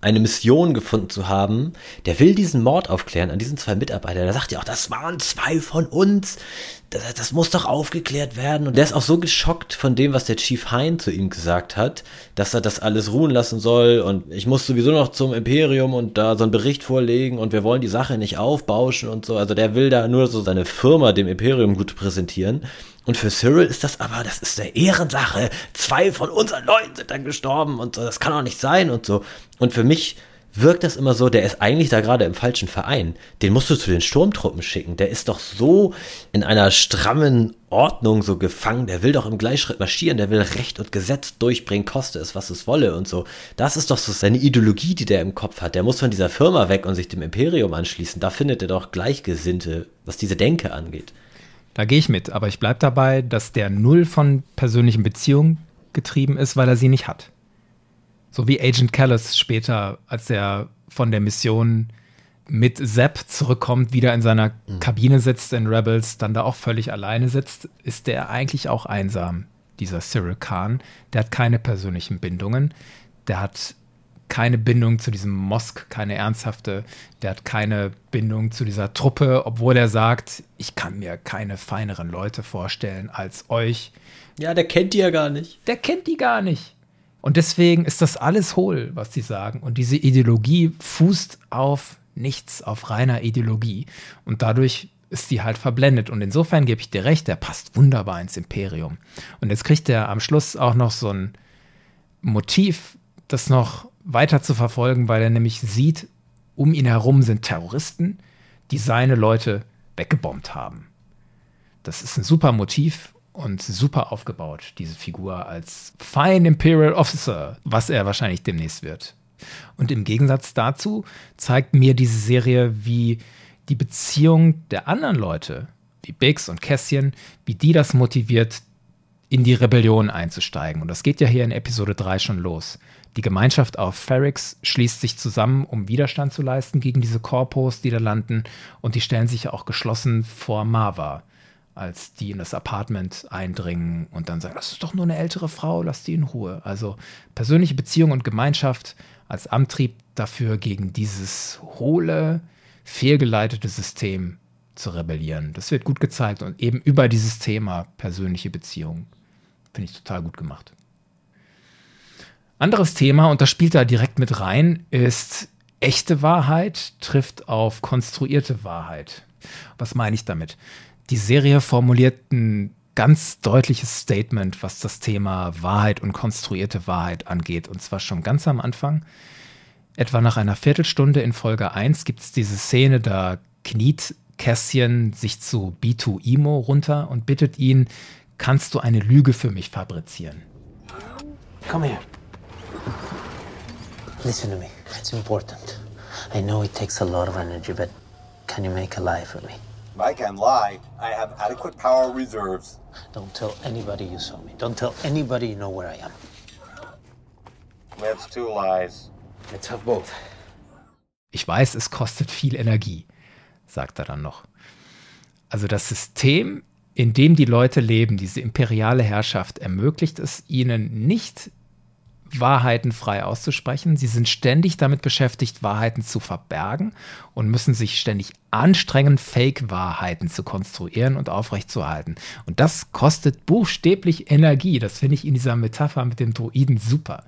eine Mission gefunden zu haben. Der will diesen Mord aufklären an diesen zwei Mitarbeitern. Der sagt ja auch, das waren zwei von uns. Das, das, muss doch aufgeklärt werden. Und der ist auch so geschockt von dem, was der Chief Hein zu ihm gesagt hat, dass er das alles ruhen lassen soll. Und ich muss sowieso noch zum Imperium und da so einen Bericht vorlegen und wir wollen die Sache nicht aufbauschen und so. Also der will da nur so seine Firma dem Imperium gut präsentieren. Und für Cyril ist das aber, das ist eine Ehrensache. Zwei von unseren Leuten sind dann gestorben und so, das kann auch nicht sein und so. Und für mich wirkt das immer so, der ist eigentlich da gerade im falschen Verein. Den musst du zu den Sturmtruppen schicken. Der ist doch so in einer strammen Ordnung so gefangen. Der will doch im Gleichschritt marschieren. Der will Recht und Gesetz durchbringen, koste es, was es wolle und so. Das ist doch so seine Ideologie, die der im Kopf hat. Der muss von dieser Firma weg und sich dem Imperium anschließen. Da findet er doch Gleichgesinnte, was diese Denke angeht. Da gehe ich mit, aber ich bleibe dabei, dass der null von persönlichen Beziehungen getrieben ist, weil er sie nicht hat. So wie Agent Callis später, als er von der Mission mit Sepp zurückkommt, wieder in seiner mhm. Kabine sitzt in Rebels, dann da auch völlig alleine sitzt, ist der eigentlich auch einsam, dieser Cyril Khan. Der hat keine persönlichen Bindungen. Der hat keine Bindung zu diesem Mosk, keine ernsthafte. Der hat keine Bindung zu dieser Truppe, obwohl er sagt, ich kann mir keine feineren Leute vorstellen als euch. Ja, der kennt die ja gar nicht. Der kennt die gar nicht. Und deswegen ist das alles hohl, was sie sagen. Und diese Ideologie fußt auf nichts auf reiner Ideologie. Und dadurch ist die halt verblendet. Und insofern gebe ich dir recht, der passt wunderbar ins Imperium. Und jetzt kriegt er am Schluss auch noch so ein Motiv, das noch weiter zu verfolgen, weil er nämlich sieht, um ihn herum sind Terroristen, die seine Leute weggebombt haben. Das ist ein super Motiv und super aufgebaut, diese Figur als Fine Imperial Officer, was er wahrscheinlich demnächst wird. Und im Gegensatz dazu zeigt mir diese Serie, wie die Beziehung der anderen Leute, wie Biggs und Cassian, wie die das motiviert, in die Rebellion einzusteigen. Und das geht ja hier in Episode 3 schon los. Die Gemeinschaft auf Ferrix schließt sich zusammen, um Widerstand zu leisten gegen diese Korpos, die da landen. Und die stellen sich ja auch geschlossen vor Marva, als die in das Apartment eindringen und dann sagen, das ist doch nur eine ältere Frau, lass die in Ruhe. Also persönliche Beziehung und Gemeinschaft als Antrieb dafür, gegen dieses hohle, fehlgeleitete System zu rebellieren. Das wird gut gezeigt und eben über dieses Thema persönliche Beziehungen. Finde ich total gut gemacht. Anderes Thema, und das spielt da direkt mit rein, ist echte Wahrheit trifft auf konstruierte Wahrheit. Was meine ich damit? Die Serie formuliert ein ganz deutliches Statement, was das Thema Wahrheit und konstruierte Wahrheit angeht. Und zwar schon ganz am Anfang. Etwa nach einer Viertelstunde in Folge 1 gibt es diese Szene, da kniet Cassian sich zu B2 Imo runter und bittet ihn, kannst du eine Lüge für mich fabrizieren? Come here. Listen to me. It's important. I know it takes a lot of energy, but can you make a lie for me? I can lie. I have adequate power reserves. Don't tell anybody you saw me. Don't tell anybody you know where I am. That's two lies. Let's have both. Ich weiß, es kostet viel Energie, sagt er dann noch. Also das System, in dem die Leute leben, diese imperiale Herrschaft, ermöglicht es ihnen nicht, Wahrheiten frei auszusprechen. Sie sind ständig damit beschäftigt, Wahrheiten zu verbergen und müssen sich ständig anstrengen, Fake-Wahrheiten zu konstruieren und aufrechtzuerhalten. Und das kostet buchstäblich Energie. Das finde ich in dieser Metapher mit dem Druiden super.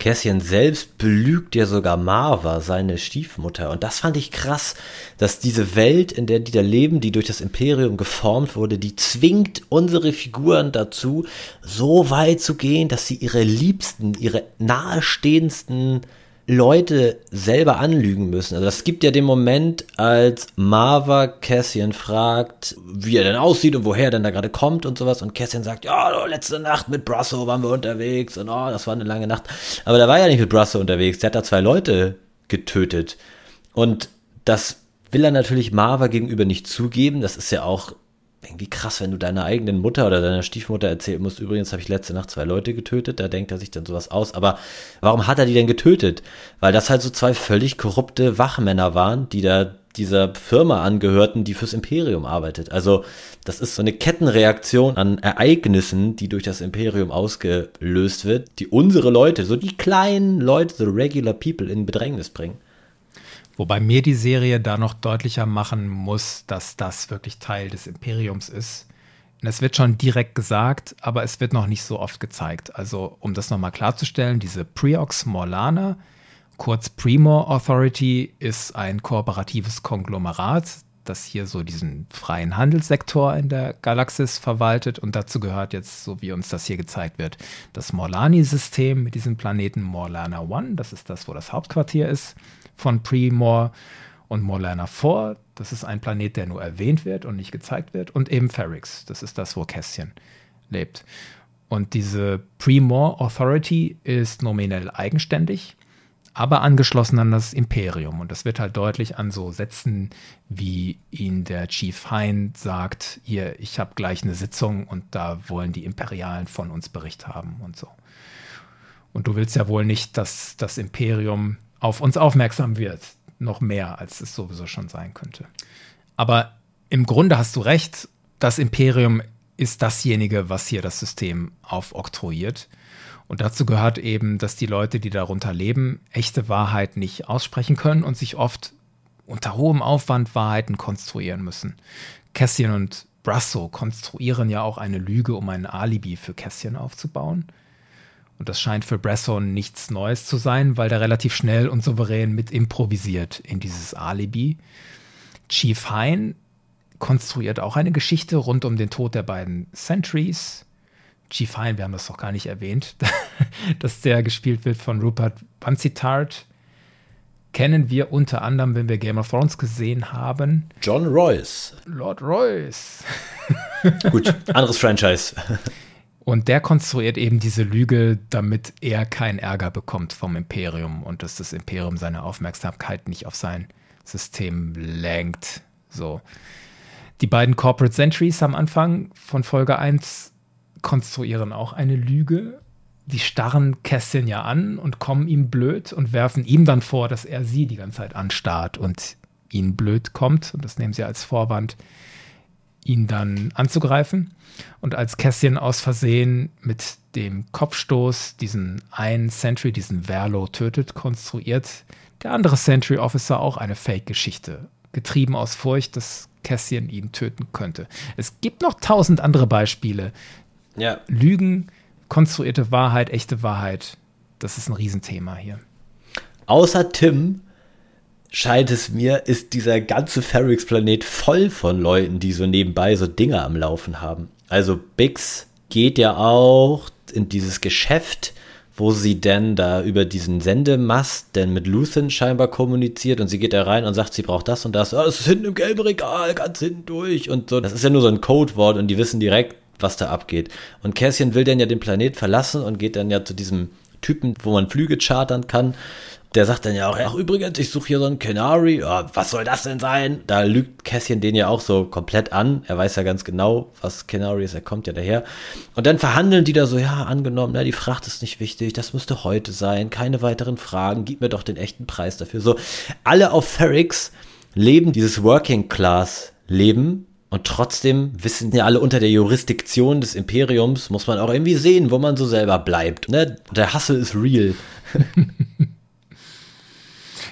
Cassian selbst belügt ja sogar Marva, seine Stiefmutter. Und das fand ich krass, dass diese Welt, in der die da leben, die durch das Imperium geformt wurde, die zwingt unsere Figuren dazu, so weit zu gehen, dass sie ihre Liebsten, ihre nahestehendsten Leute selber anlügen müssen. Also es gibt ja den Moment, als Marva Cassian fragt, wie er denn aussieht und woher er denn da gerade kommt und sowas. Und Cassian sagt, ja, letzte Nacht mit Brasso waren wir unterwegs und oh, das war eine lange Nacht. Aber der war ja nicht mit Brasso unterwegs. Der hat da zwei Leute getötet. Und das will er natürlich Marva gegenüber nicht zugeben. Das ist ja auch irgendwie krass, wenn du deiner eigenen Mutter oder deiner Stiefmutter erzählen musst, übrigens habe ich letzte Nacht zwei Leute getötet, da denkt er sich dann sowas aus. Aber warum hat er die denn getötet? Weil das halt so zwei völlig korrupte Wachmänner waren, die da dieser Firma angehörten, die fürs Imperium arbeitet. Also das ist so eine Kettenreaktion an Ereignissen, die durch das Imperium ausgelöst wird, die unsere Leute, so die kleinen Leute, the regular people in Bedrängnis bringen. Wobei mir die Serie da noch deutlicher machen muss, dass das wirklich Teil des Imperiums ist. Es wird schon direkt gesagt, aber es wird noch nicht so oft gezeigt. Also, um das nochmal klarzustellen, diese Preox Morlana, kurz Premor Authority, ist ein kooperatives Konglomerat, das hier so diesen freien Handelssektor in der Galaxis verwaltet. Und dazu gehört jetzt, so wie uns das hier gezeigt wird, das Morlani-System mit diesem Planeten Morlana One. Das ist das, wo das Hauptquartier ist von Premor und Morlana 4. Das ist ein Planet, der nur erwähnt wird und nicht gezeigt wird. Und eben Ferrix. Das ist das, wo Kästchen lebt. Und diese Premor Authority ist nominell eigenständig, aber angeschlossen an das Imperium. Und das wird halt deutlich an so Sätzen, wie ihn der Chief Hein sagt, hier, ich habe gleich eine Sitzung und da wollen die Imperialen von uns Bericht haben und so. Und du willst ja wohl nicht, dass das Imperium auf uns aufmerksam wird. Noch mehr, als es sowieso schon sein könnte. Aber im Grunde hast du recht, das Imperium ist dasjenige, was hier das System aufoktroyiert. Und dazu gehört eben, dass die Leute, die darunter leben, echte Wahrheit nicht aussprechen können und sich oft unter hohem Aufwand Wahrheiten konstruieren müssen. Cassian und Brasso konstruieren ja auch eine Lüge, um ein Alibi für Cassian aufzubauen. Und das scheint für Bresson nichts Neues zu sein, weil der relativ schnell und souverän mit improvisiert in dieses Alibi. Chief Hein konstruiert auch eine Geschichte rund um den Tod der beiden Sentries. Chief Hein, wir haben das doch gar nicht erwähnt, dass der gespielt wird von Rupert Banzitart. Kennen wir unter anderem, wenn wir Game of Thrones gesehen haben. John Royce. Lord Royce. Gut, anderes Franchise. Und der konstruiert eben diese Lüge, damit er keinen Ärger bekommt vom Imperium und dass das Imperium seine Aufmerksamkeit nicht auf sein System lenkt. So. Die beiden Corporate Sentries am Anfang von Folge 1 konstruieren auch eine Lüge. Die starren Kästchen ja an und kommen ihm blöd und werfen ihm dann vor, dass er sie die ganze Zeit anstarrt und ihnen blöd kommt. Und das nehmen sie als Vorwand, ihn dann anzugreifen. Und als Cassian aus Versehen mit dem Kopfstoß diesen einen Sentry, diesen Verlo tötet, konstruiert der andere Sentry Officer auch eine Fake-Geschichte, getrieben aus Furcht, dass Cassian ihn töten könnte. Es gibt noch tausend andere Beispiele. Ja. Lügen, konstruierte Wahrheit, echte Wahrheit, das ist ein Riesenthema hier. Außer Tim scheint es mir, ist dieser ganze Ferrix-Planet voll von Leuten, die so nebenbei so Dinge am Laufen haben. Also Bix geht ja auch in dieses Geschäft, wo sie denn da über diesen Sendemast denn mit Luthen scheinbar kommuniziert und sie geht da rein und sagt, sie braucht das und das. Oh, das ist hinten im gelben Regal, ganz hinten durch und so. Das ist ja nur so ein Codewort und die wissen direkt, was da abgeht. Und Cassian will dann ja den Planet verlassen und geht dann ja zu diesem Typen, wo man Flüge chartern kann der sagt dann ja auch, ach übrigens, ich suche hier so einen Canary, oh, was soll das denn sein? Da lügt Cassian den ja auch so komplett an. Er weiß ja ganz genau, was Canary ist, er kommt ja daher. Und dann verhandeln die da so, ja, angenommen, na, die Fracht ist nicht wichtig, das müsste heute sein, keine weiteren Fragen, gib mir doch den echten Preis dafür. So, alle auf Ferrix leben dieses Working Class Leben, und trotzdem wissen ja alle unter der Jurisdiktion des Imperiums, muss man auch irgendwie sehen, wo man so selber bleibt. Ne? Der Hassel ist real.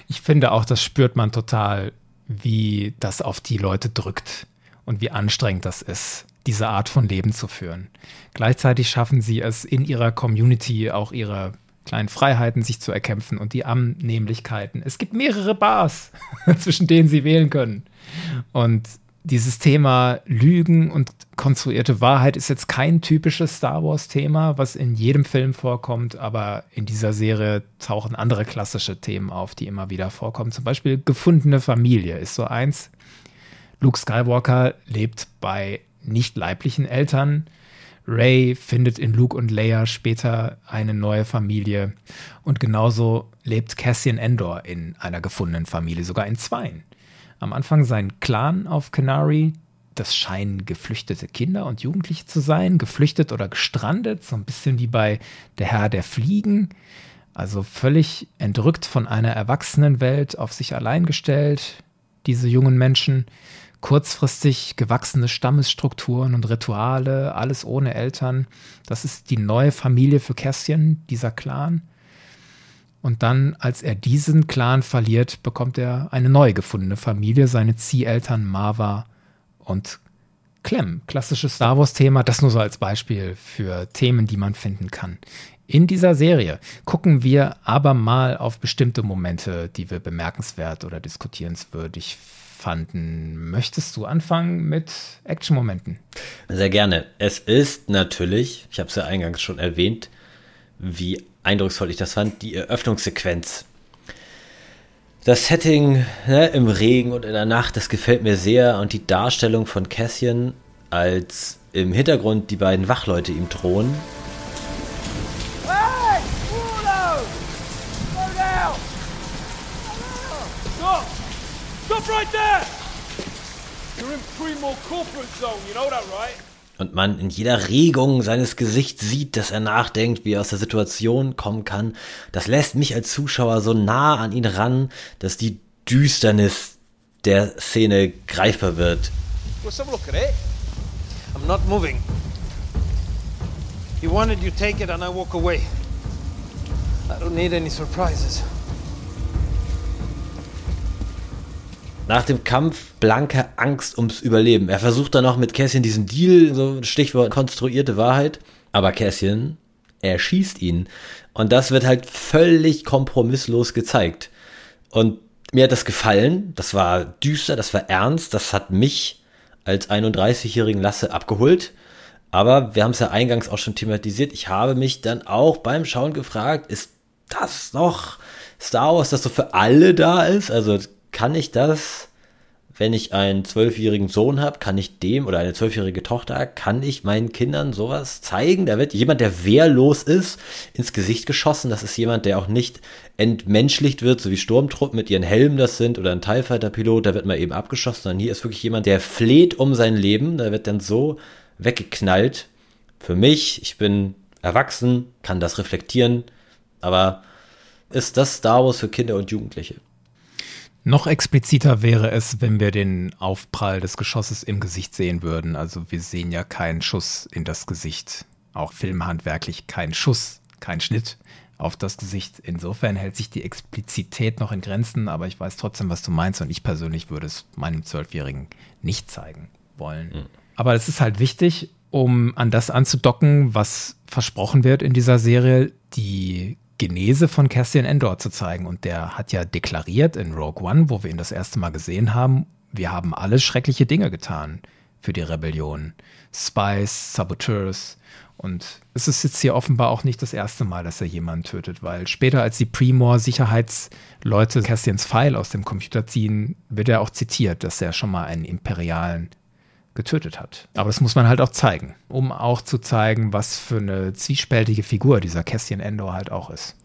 ich finde auch, das spürt man total, wie das auf die Leute drückt und wie anstrengend das ist, diese Art von Leben zu führen. Gleichzeitig schaffen sie es in ihrer Community auch ihre kleinen Freiheiten sich zu erkämpfen und die Annehmlichkeiten. Es gibt mehrere Bars, zwischen denen sie wählen können. Und dieses Thema Lügen und konstruierte Wahrheit ist jetzt kein typisches Star Wars-Thema, was in jedem Film vorkommt, aber in dieser Serie tauchen andere klassische Themen auf, die immer wieder vorkommen. Zum Beispiel gefundene Familie ist so eins. Luke Skywalker lebt bei nicht leiblichen Eltern. Ray findet in Luke und Leia später eine neue Familie. Und genauso lebt Cassian Endor in einer gefundenen Familie, sogar in zweien am Anfang seinen Clan auf Canary. Das scheinen geflüchtete Kinder und Jugendliche zu sein, geflüchtet oder gestrandet, so ein bisschen wie bei Der Herr der Fliegen. Also völlig entrückt von einer Erwachsenenwelt, auf sich allein gestellt, diese jungen Menschen. Kurzfristig gewachsene Stammesstrukturen und Rituale, alles ohne Eltern. Das ist die neue Familie für Cassian, dieser Clan. Und dann, als er diesen Clan verliert, bekommt er eine neu gefundene Familie, seine Zieheltern Marva und Clem. Klassisches Star Wars-Thema, das nur so als Beispiel für Themen, die man finden kann. In dieser Serie gucken wir aber mal auf bestimmte Momente, die wir bemerkenswert oder diskutierenswürdig fanden. Möchtest du anfangen mit Action-Momenten? Sehr gerne. Es ist natürlich, ich habe es ja eingangs schon erwähnt, wie eindrucksvoll ich das fand, die Eröffnungssequenz. Das Setting ne, im Regen und in der Nacht, das gefällt mir sehr und die Darstellung von Cassian, als im Hintergrund die beiden Wachleute ihm drohen. Hey! Slow down! Stop! Stop right there! You're in Primo Corporate Zone, you know that, right? Und man in jeder Regung seines Gesichts sieht, dass er nachdenkt, wie er aus der Situation kommen kann, das lässt mich als Zuschauer so nah an ihn ran, dass die Düsternis der Szene greifbar wird. Let's have a look at it. I'm not moving. You wanted, you take it and I walk away. I don't need any surprises. Nach dem Kampf blanke Angst ums Überleben. Er versucht dann noch mit Cassian diesen Deal, so Stichwort konstruierte Wahrheit. Aber Cassian er schießt ihn. Und das wird halt völlig kompromisslos gezeigt. Und mir hat das gefallen. Das war düster, das war ernst. Das hat mich als 31-jährigen Lasse abgeholt. Aber wir haben es ja eingangs auch schon thematisiert. Ich habe mich dann auch beim Schauen gefragt, ist das noch Star Wars, das so für alle da ist? Also kann ich das, wenn ich einen zwölfjährigen Sohn habe, kann ich dem oder eine zwölfjährige Tochter, kann ich meinen Kindern sowas zeigen? Da wird jemand, der wehrlos ist, ins Gesicht geschossen. Das ist jemand, der auch nicht entmenschlicht wird, so wie Sturmtruppen mit ihren Helmen das sind oder ein TIE Fighter Pilot, da wird mal eben abgeschossen, sondern hier ist wirklich jemand, der fleht um sein Leben, da wird dann so weggeknallt. Für mich, ich bin erwachsen, kann das reflektieren, aber ist das Star Wars für Kinder und Jugendliche? Noch expliziter wäre es, wenn wir den Aufprall des Geschosses im Gesicht sehen würden. Also wir sehen ja keinen Schuss in das Gesicht. Auch filmhandwerklich kein Schuss, kein Schnitt auf das Gesicht. Insofern hält sich die Explizität noch in Grenzen, aber ich weiß trotzdem, was du meinst und ich persönlich würde es meinem Zwölfjährigen nicht zeigen wollen. Mhm. Aber es ist halt wichtig, um an das anzudocken, was versprochen wird in dieser Serie, die Genese von Cassian Endor zu zeigen. Und der hat ja deklariert in Rogue One, wo wir ihn das erste Mal gesehen haben, wir haben alle schreckliche Dinge getan für die Rebellion. Spies, Saboteurs. Und es ist jetzt hier offenbar auch nicht das erste Mal, dass er jemanden tötet, weil später, als die Primor-Sicherheitsleute Cassians Pfeil aus dem Computer ziehen, wird er auch zitiert, dass er schon mal einen imperialen getötet hat. Aber das muss man halt auch zeigen, um auch zu zeigen, was für eine zwiespältige Figur dieser Cassian Endor halt auch ist.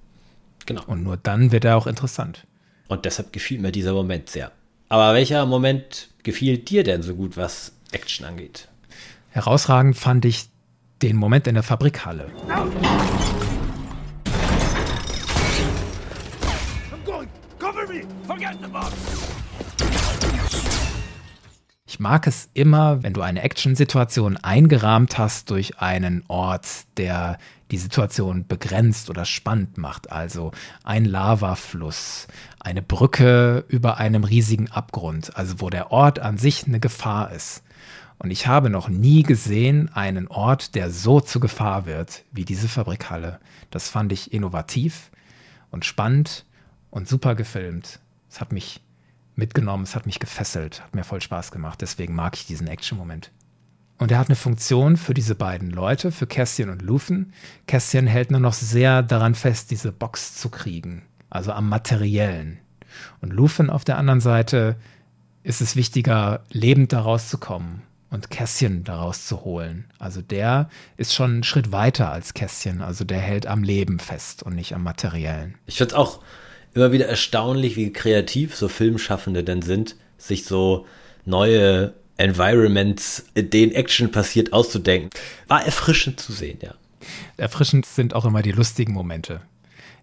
Genau. Und nur dann wird er auch interessant. Und deshalb gefiel mir dieser Moment sehr. Aber welcher Moment gefiel dir denn so gut, was Action angeht? Herausragend fand ich den Moment in der Fabrikhalle. I'm going. Cover me. Forget the box. Ich mag es immer, wenn du eine Action-Situation eingerahmt hast durch einen Ort, der die Situation begrenzt oder spannend macht. Also ein Lavafluss, eine Brücke über einem riesigen Abgrund, also wo der Ort an sich eine Gefahr ist. Und ich habe noch nie gesehen einen Ort, der so zur Gefahr wird wie diese Fabrikhalle. Das fand ich innovativ und spannend und super gefilmt. Es hat mich mitgenommen, es hat mich gefesselt, hat mir voll Spaß gemacht. Deswegen mag ich diesen Action-Moment. Und er hat eine Funktion für diese beiden Leute, für Cassian und Luthen. Cassian hält nur noch sehr daran fest, diese Box zu kriegen, also am Materiellen. Und Luthen auf der anderen Seite ist es wichtiger, lebend daraus zu kommen und Cassian daraus zu holen. Also der ist schon einen Schritt weiter als Cassian, also der hält am Leben fest und nicht am Materiellen. Ich finde auch immer wieder erstaunlich, wie kreativ so Filmschaffende denn sind, sich so neue Environments, in denen Action passiert, auszudenken. War erfrischend zu sehen, ja. Erfrischend sind auch immer die lustigen Momente.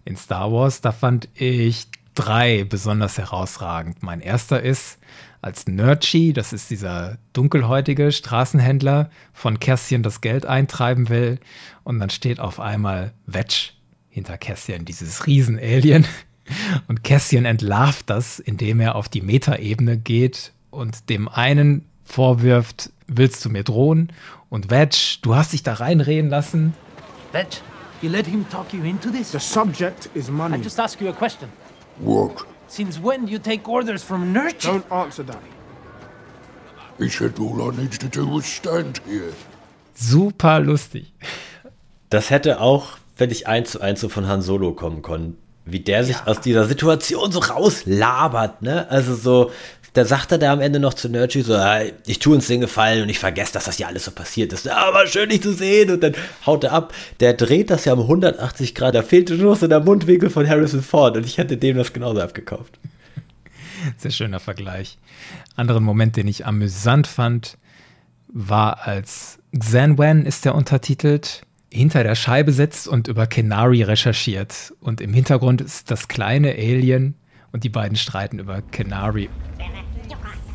In Star Wars, da fand ich drei besonders herausragend. Mein erster ist, als Nurchi, das ist dieser dunkelhäutige Straßenhändler, von Cassian das Geld eintreiben will und dann steht auf einmal Wedge hinter Cassian, dieses Riesen-Alien und Cassian entlarvt das, indem er auf die Metaebene geht und dem einen vorwirft, willst du mir drohen? Und Wedge, du hast dich da reinreden lassen. Wedge, you let him talk you into this? The subject is money. I just ask you a question. What? Since when do you take orders from Nurture? Don't answer that. He said all I needed to do was stand here. Super lustig. Das hätte auch, wenn ich eins zu eins so von Han Solo kommen können, wie der sich ja. aus dieser Situation so rauslabert, ne? Also so, da sagt er da am Ende noch zu Nurture so, ich tue uns den Gefallen und ich vergesse, dass das ja alles so passiert ist. Aber schön, dich zu sehen. Und dann haut er ab. Der dreht das ja um 180 Grad. Da fehlte nur so der Mundwinkel von Harrison Ford und ich hätte dem das genauso abgekauft. Sehr schöner Vergleich. Anderen Moment, den ich amüsant fand, war als Xan Wen ist der untertitelt hinter der Scheibe sitzt und über Kenari recherchiert. Und im Hintergrund ist das kleine Alien und die beiden streiten über Kenari.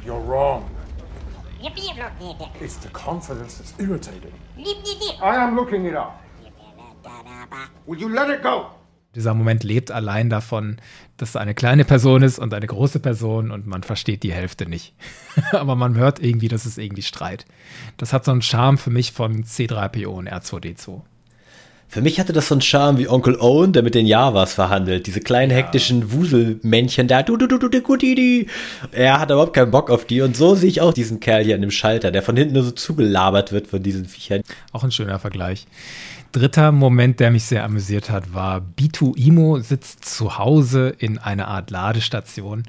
You're wrong. It's the confidence that's irritating. I am looking it up. Will you let it go? Dieser Moment lebt allein davon, dass er eine kleine Person ist und eine große Person und man versteht die Hälfte nicht. Aber man hört irgendwie, dass es irgendwie Streit. Das hat so einen Charme für mich von C3PO und R2D2. Für mich hatte das so einen Charme wie Onkel Owen, der mit den Javas verhandelt. Diese kleinen ja. hektischen Wuselmännchen da. Du, du, du, du, du, du, du. Er hat überhaupt keinen Bock auf die. Und so sehe ich auch diesen Kerl hier an dem Schalter, der von hinten nur so zugelabert wird von diesen Viechern. Auch ein schöner Vergleich. Dritter Moment, der mich sehr amüsiert hat, war Bitu Imo sitzt zu Hause in einer Art Ladestation.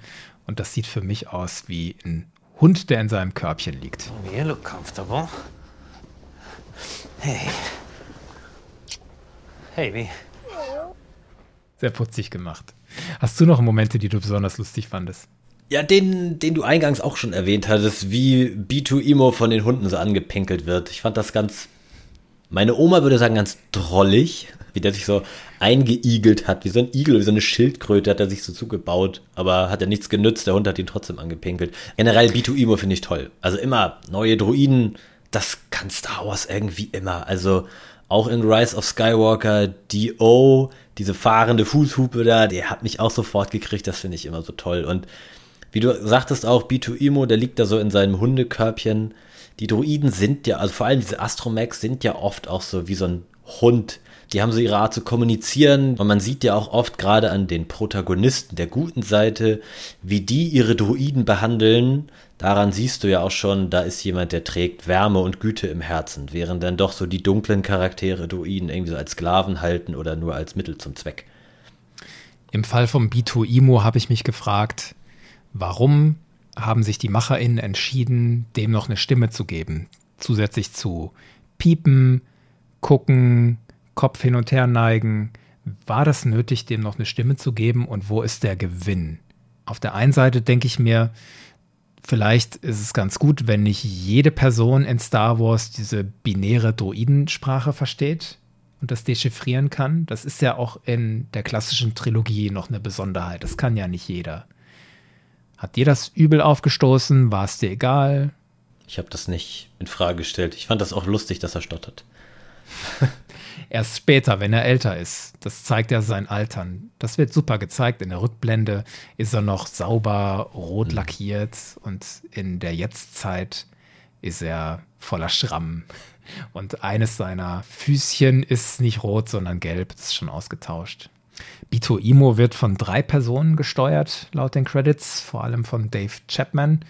Und das sieht für mich aus wie ein Hund, der in seinem Körbchen liegt. You look comfortable. Hey. Hey, wie? Sehr putzig gemacht. Hast du noch Momente, die du besonders lustig fandest? Ja, den, den du eingangs auch schon erwähnt hattest, wie B2 Emo von den Hunden so angepinkelt wird. Ich fand das ganz, meine Oma würde sagen, ganz drollig, wie der sich so eingeigelt hat, wie so ein Igel, wie so eine Schildkröte hat er sich so zugebaut, aber hat er nichts genützt, der Hund hat ihn trotzdem angepinkelt. Generell B2 Emo finde ich toll. Also immer neue Druiden, das kann Star Wars irgendwie immer. Also auch in Rise of Skywalker, D.O., diese fahrende Fußhupe da, der hat mich auch sofort gekriegt, das finde ich immer so toll. Und wie du sagtest auch, B2Emo, der liegt da so in seinem Hundekörbchen. Die Druiden sind ja, also vor allem diese Astromex sind ja oft auch so wie so ein Hund. Die haben so ihre Art zu kommunizieren und man sieht ja auch oft gerade an den Protagonisten der guten Seite, wie die ihre Druiden behandeln, Daran siehst du ja auch schon, da ist jemand, der trägt Wärme und Güte im Herzen, während dann doch so die dunklen Charaktere Druiden irgendwie so als Sklaven halten oder nur als Mittel zum Zweck. Im Fall vom Bito Imo habe ich mich gefragt, warum haben sich die MacherInnen entschieden, dem noch eine Stimme zu geben? Zusätzlich zu piepen, gucken, Kopf hin und her neigen. War das nötig, dem noch eine Stimme zu geben und wo ist der Gewinn? Auf der einen Seite denke ich mir, vielleicht ist es ganz gut, wenn nicht jede Person in Star Wars diese binäre Droidensprache versteht und das dechiffrieren kann. Das ist ja auch in der klassischen Trilogie noch eine Besonderheit. Das kann ja nicht jeder. Hat dir das übel aufgestoßen? War es dir egal? Ich habe das nicht in Frage gestellt. Ich fand das auch lustig, dass er stottert. Erst später, wenn er älter ist. Das zeigt ja sein Altern. Das wird super gezeigt. In der Rückblende ist er noch sauber rot mhm. lackiert und in der Jetztzeit ist er voller Schramm. Und eines seiner Füßchen ist nicht rot, sondern gelb. Das ist schon ausgetauscht. Bito Imo wird von drei Personen gesteuert, laut den Credits, vor allem von Dave Chapman.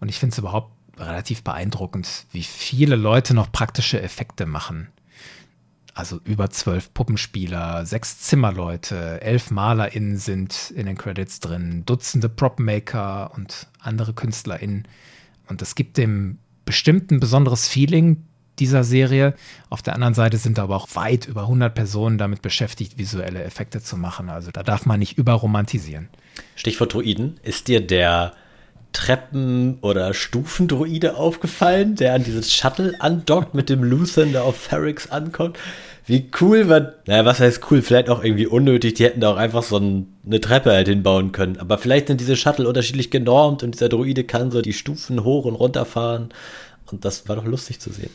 Und ich finde es überhaupt relativ beeindruckend, wie viele Leute noch praktische Effekte machen also über zwölf Puppenspieler, sechs Zimmerleute, elf MalerInnen sind in den Credits drin, Dutzende Propmaker und andere KünstlerInnen. Und es gibt dem bestimmt ein besonderes Feeling dieser Serie. Auf der anderen Seite sind aber auch weit über 100 Personen damit beschäftigt, visuelle Effekte zu machen. Also da darf man nicht überromantisieren. Stichwort Druiden. Ist dir der Treppen- oder Stufendruide aufgefallen, der an dieses Shuttle andockt mit dem Luthen, der auf Ferrix ankommt. Wie cool war, naja, was heißt cool, vielleicht auch irgendwie unnötig, die hätten da auch einfach so ein, eine Treppe halt hinbauen können. Aber vielleicht sind diese Shuttle unterschiedlich genormt und dieser Druide kann so die Stufen hoch und runter fahren. Und das war doch lustig zu sehen.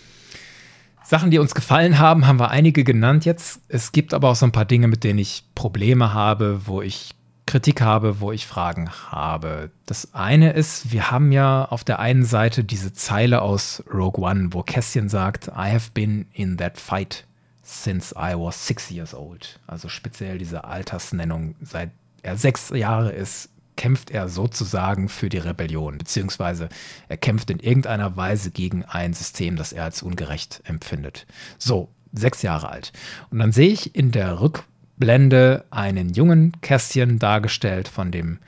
Sachen, die uns gefallen haben, haben wir einige genannt jetzt. Es gibt aber auch so ein paar Dinge, mit denen ich Probleme habe, wo ich Kritik habe, wo ich Fragen habe. Das eine ist, wir haben ja auf der einen Seite diese Zeile aus Rogue One, wo Cassian sagt, I have been in that fight since I was six years old. Also speziell diese Altersnennung. Seit er sechs Jahre ist, kämpft er sozusagen für die Rebellion, beziehungsweise er kämpft in irgendeiner Weise gegen ein System, das er als ungerecht empfindet. So, sechs Jahre alt. Und dann sehe ich in der Rück Blende einen jungen Kästchen dargestellt von dem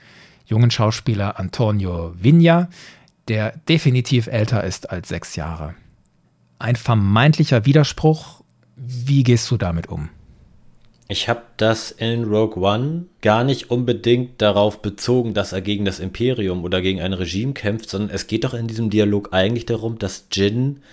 jungen Schauspieler Antonio Vigna, der definitiv älter ist als sechs Jahre. Ein vermeintlicher Widerspruch. Wie gehst du damit um? Ich habe das in Rogue One gar nicht unbedingt darauf bezogen, dass er gegen das Imperium oder gegen ein Regime kämpft, sondern es geht doch in diesem Dialog eigentlich darum, dass Jin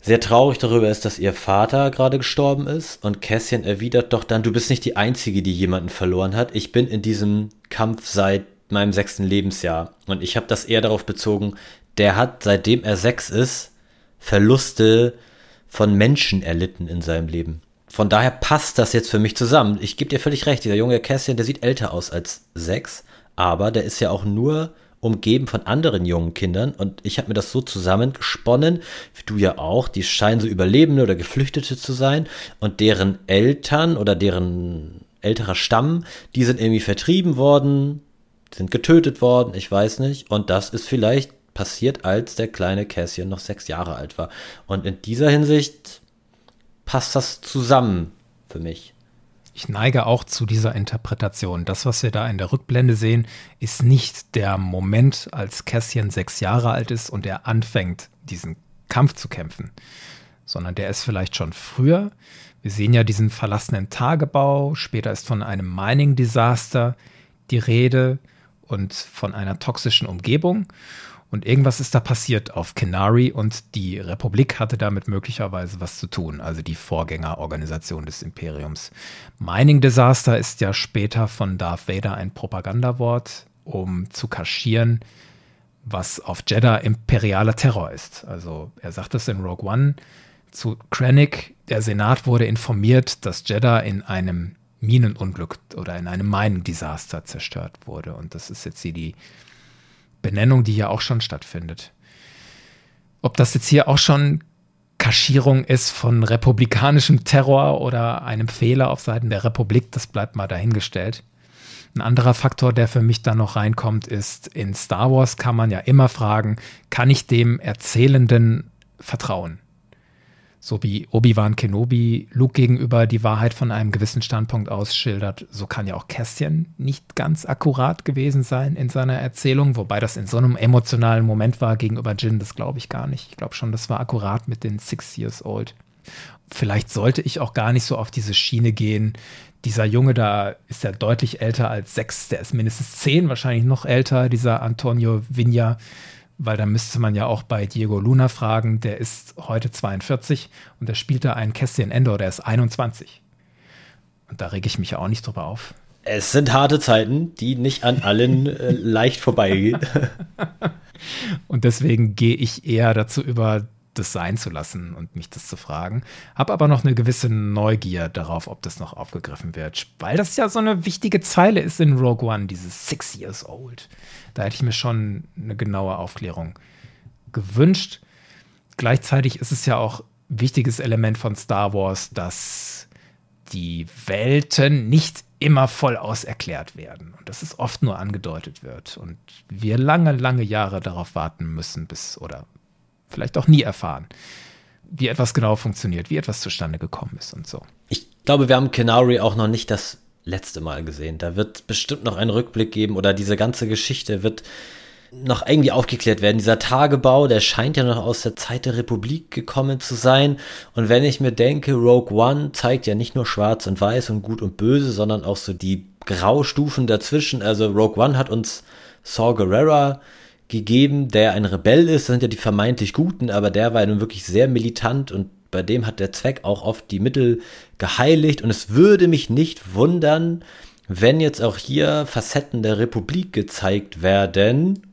sehr traurig darüber ist, dass ihr Vater gerade gestorben ist und Cassian erwidert doch dann, du bist nicht die Einzige, die jemanden verloren hat. Ich bin in diesem Kampf seit meinem sechsten Lebensjahr und ich habe das eher darauf bezogen, der hat, seitdem er sechs ist, Verluste von Menschen erlitten in seinem Leben. Von daher passt das jetzt für mich zusammen. Ich gebe dir völlig recht, dieser junge Cassian, der sieht älter aus als sechs, aber der ist ja auch nur umgeben von anderen jungen Kindern und ich habe mir das so zusammengesponnen, wie du ja auch, die scheinen so Überlebende oder Geflüchtete zu sein und deren Eltern oder deren älterer Stamm, die sind irgendwie vertrieben worden, sind getötet worden, ich weiß nicht und das ist vielleicht passiert, als der kleine Cassian noch sechs Jahre alt war und in dieser Hinsicht passt das zusammen für mich. Ich neige auch zu dieser Interpretation. Das, was wir da in der Rückblende sehen, ist nicht der Moment, als Cassian sechs Jahre alt ist und er anfängt, diesen Kampf zu kämpfen, sondern der ist vielleicht schon früher. Wir sehen ja diesen verlassenen Tagebau, später ist von einem Mining-Desaster die Rede und von einer toxischen Umgebung. Und irgendwas ist da passiert auf Kenari und die Republik hatte damit möglicherweise was zu tun, also die Vorgängerorganisation des Imperiums. Mining Disaster ist ja später von Darth Vader ein Propagandawort, um zu kaschieren, was auf Jeddah imperialer Terror ist. Also er sagt es in Rogue One zu Krennic, der Senat wurde informiert, dass Jeddah in einem Minenunglück oder in einem Mining Disaster zerstört wurde. Und das ist jetzt hier die Benennung, die ja auch schon stattfindet. Ob das jetzt hier auch schon Kaschierung ist von republikanischem Terror oder einem Fehler auf Seiten der Republik, das bleibt mal dahingestellt. Ein anderer Faktor, der für mich da noch reinkommt, ist, in Star Wars kann man ja immer fragen, kann ich dem Erzählenden vertrauen? So wie Obi-Wan Kenobi Luke gegenüber die Wahrheit von einem gewissen Standpunkt aus schildert, so kann ja auch Cassian nicht ganz akkurat gewesen sein in seiner Erzählung, wobei das in so einem emotionalen Moment war gegenüber Jin, das glaube ich gar nicht. Ich glaube schon, das war akkurat mit den Six Years Old. Vielleicht sollte ich auch gar nicht so auf diese Schiene gehen. Dieser Junge da ist ja deutlich älter als sechs, der ist mindestens zehn, wahrscheinlich noch älter, dieser Antonio Vigna weil da müsste man ja auch bei Diego Luna fragen, der ist heute 42 und der spielt da einen Cassian Endor, der ist 21. Und da rege ich mich ja auch nicht drüber auf. Es sind harte Zeiten, die nicht an allen äh, leicht vorbeigehen. und deswegen gehe ich eher dazu über, das sein zu lassen und mich das zu fragen. Habe aber noch eine gewisse Neugier darauf, ob das noch aufgegriffen wird, weil das ja so eine wichtige Zeile ist in Rogue One, dieses Six Years Old. Da hätte ich mir schon eine genaue Aufklärung gewünscht. Gleichzeitig ist es ja auch ein wichtiges Element von Star Wars, dass die Welten nicht immer voll auserklärt werden und dass es oft nur angedeutet wird und wir lange, lange Jahre darauf warten müssen, bis oder vielleicht auch nie erfahren, wie etwas genau funktioniert, wie etwas zustande gekommen ist und so. Ich glaube, wir haben Kenari auch noch nicht das letzte Mal gesehen. Da wird bestimmt noch einen Rückblick geben oder diese ganze Geschichte wird noch irgendwie aufgeklärt werden. Dieser Tagebau, der scheint ja noch aus der Zeit der Republik gekommen zu sein. Und wenn ich mir denke, Rogue One zeigt ja nicht nur schwarz und weiß und gut und böse, sondern auch so die Graustufen dazwischen. Also Rogue One hat uns Saw Gerrera gegeben, der ein Rebell ist. Das sind ja die vermeintlich Guten, aber der war ja nun wirklich sehr militant und bei dem hat der Zweck auch oft die Mittel geheiligt und es würde mich nicht wundern, wenn jetzt auch hier Facetten der Republik gezeigt werden,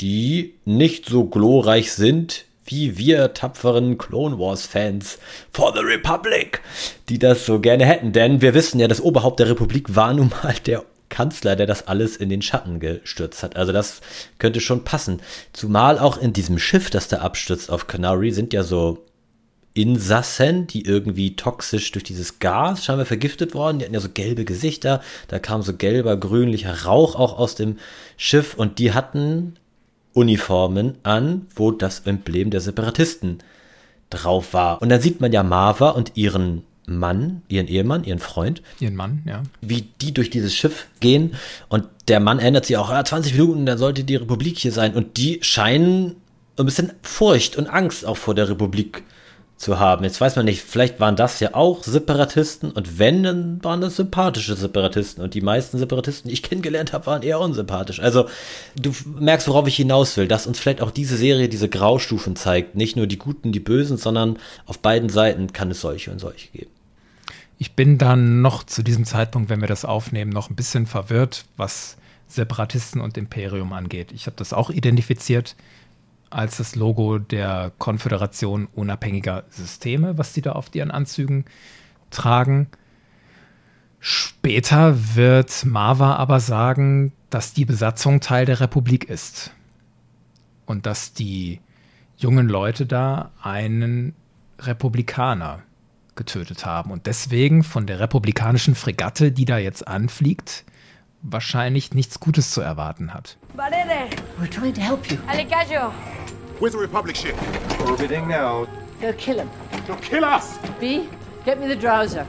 die nicht so glorreich sind wie wir tapferen Clone Wars Fans for the Republic, die das so gerne hätten. Denn wir wissen ja, das Oberhaupt der Republik war nun mal der Kanzler, der das alles in den Schatten gestürzt hat. Also das könnte schon passen. Zumal auch in diesem Schiff, das da abstürzt auf Canary, sind ja so Insassen, die irgendwie toxisch durch dieses Gas scheinbar vergiftet worden. Die hatten ja so gelbe Gesichter. Da kam so gelber, grünlicher Rauch auch aus dem Schiff und die hatten Uniformen an, wo das Emblem der Separatisten drauf war. Und dann sieht man ja Marva und ihren Mann, ihren Ehemann, ihren Freund. Ihren Mann, ja. Wie die durch dieses Schiff gehen. Und der Mann erinnert sich auch, ja, 20 Minuten, dann sollte die Republik hier sein. Und die scheinen ein bisschen Furcht und Angst auch vor der Republik zu haben. Jetzt weiß man nicht, vielleicht waren das ja auch Separatisten und wenn, dann waren das sympathische Separatisten und die meisten Separatisten, die ich kennengelernt habe, waren eher unsympathisch. Also du merkst, worauf ich hinaus will, dass uns vielleicht auch diese Serie diese Graustufen zeigt. Nicht nur die Guten, die Bösen, sondern auf beiden Seiten kann es solche und solche geben. Ich bin dann noch zu diesem Zeitpunkt, wenn wir das aufnehmen, noch ein bisschen verwirrt, was Separatisten und Imperium angeht. Ich habe das auch identifiziert als das Logo der Konföderation unabhängiger Systeme, was die da auf ihren Anzügen tragen. Später wird Marva aber sagen, dass die Besatzung Teil der Republik ist. Und dass die jungen Leute da einen Republikaner getötet haben und deswegen von der republikanischen Fregatte, die da jetzt anfliegt, wahrscheinlich nichts Gutes zu erwarten hat. Valere! We're trying to help you. Alicajo! Where's the Republic ship? Orbiting now. They'll kill him. They'll kill us! B, get me the drowser.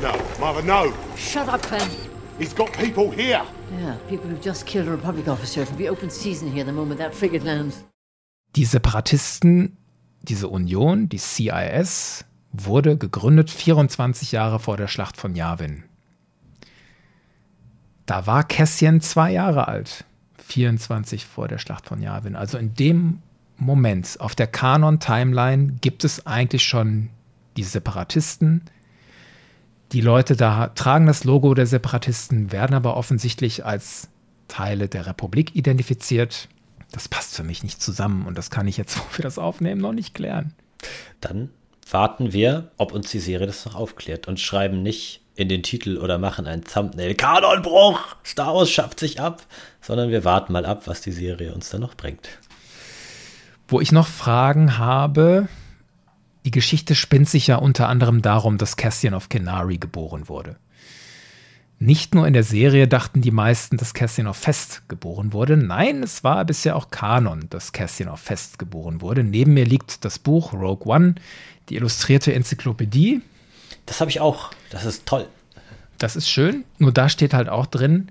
No, Mother, no. Shut up, Ben. He's got people here. Yeah, people who've just killed a Republic officer. It'll be open season here the moment that frigate lands. Die Separatisten, diese Union, die CIS, wurde gegründet 24 Jahre vor der Schlacht von Yavin. Da war Cassian zwei Jahre alt. 24 vor der Schlacht von Yavin. Also in dem Moment auf der Kanon-Timeline gibt es eigentlich schon die Separatisten. Die Leute da tragen das Logo der Separatisten, werden aber offensichtlich als Teile der Republik identifiziert. Das passt für mich nicht zusammen und das kann ich jetzt, wo wir das aufnehmen, noch nicht klären. Dann warten wir, ob uns die Serie das noch aufklärt und schreiben nicht in den Titel oder machen ein Thumbnail. Kanonbruch! Star Wars schafft sich ab! Sondern wir warten mal ab, was die Serie uns dann noch bringt. Wo ich noch Fragen habe, die Geschichte spinnt sich ja unter anderem darum, dass Cassian of Kenari geboren wurde. Nicht nur in der Serie dachten die meisten, dass Cassian of Fest geboren wurde. Nein, es war bisher auch Kanon, dass Cassian of Fest geboren wurde. Neben mir liegt das Buch Rogue One, die illustrierte Enzyklopädie. Das habe ich auch. Das ist toll. Das ist schön. Nur da steht halt auch drin,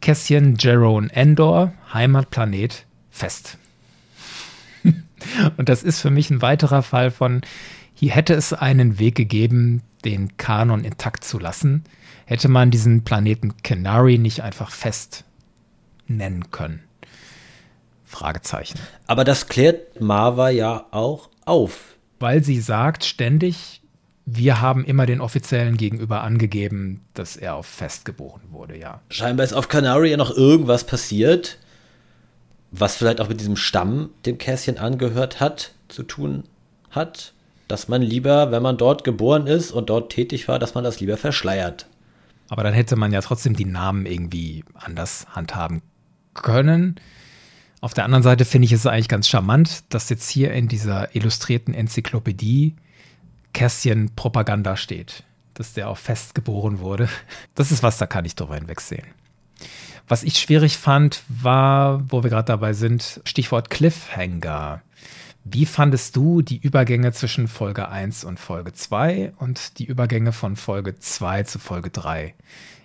Cassian Jerome Endor, Heimatplanet, Fest. Und das ist für mich ein weiterer Fall von, hier hätte es einen Weg gegeben, den Kanon intakt zu lassen. Hätte man diesen Planeten Canary nicht einfach fest nennen können. Fragezeichen. Aber das klärt Marva ja auch auf. Weil sie sagt ständig, wir haben immer den Offiziellen gegenüber angegeben, dass er auf Fest geboren wurde, ja. Scheinbar ist auf Canary ja noch irgendwas passiert, was vielleicht auch mit diesem Stamm, dem Kässchen angehört hat, zu tun hat. Dass man lieber, wenn man dort geboren ist und dort tätig war, dass man das lieber verschleiert. Aber dann hätte man ja trotzdem die Namen irgendwie anders handhaben können. Auf der anderen Seite finde ich es eigentlich ganz charmant, dass jetzt hier in dieser illustrierten Enzyklopädie Kästchen Propaganda steht, dass der auf Fest geboren wurde. Das ist was, da kann ich drüber hinwegsehen. Was ich schwierig fand, war, wo wir gerade dabei sind, Stichwort Cliffhanger. Wie fandest du die Übergänge zwischen Folge 1 und Folge 2 und die Übergänge von Folge 2 zu Folge 3?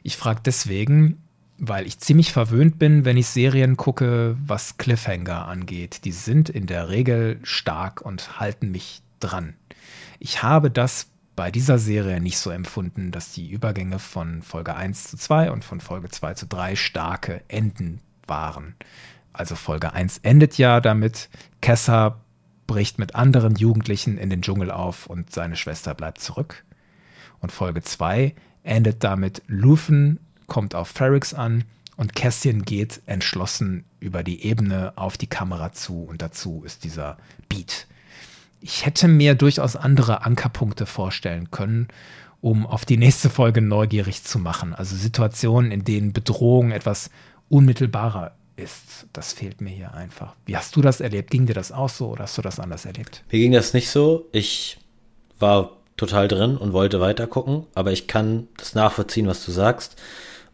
Ich frage deswegen, weil ich ziemlich verwöhnt bin, wenn ich Serien gucke, was Cliffhanger angeht. Die sind in der Regel stark und halten mich dran. Ich habe das bei dieser Serie nicht so empfunden, dass die Übergänge von Folge 1 zu 2 und von Folge 2 zu 3 starke Enden waren. Also Folge 1 endet ja damit, Kessa bricht mit anderen Jugendlichen in den Dschungel auf und seine Schwester bleibt zurück. Und Folge 2 endet damit, Luthen kommt auf Ferrix an und Cassian geht entschlossen über die Ebene auf die Kamera zu und dazu ist dieser Beat ich hätte mir durchaus andere Ankerpunkte vorstellen können, um auf die nächste Folge neugierig zu machen. Also Situationen, in denen Bedrohung etwas unmittelbarer ist. Das fehlt mir hier einfach. Wie hast du das erlebt? Ging dir das auch so oder hast du das anders erlebt? Mir ging das nicht so. Ich war total drin und wollte weiter gucken, aber ich kann das nachvollziehen, was du sagst.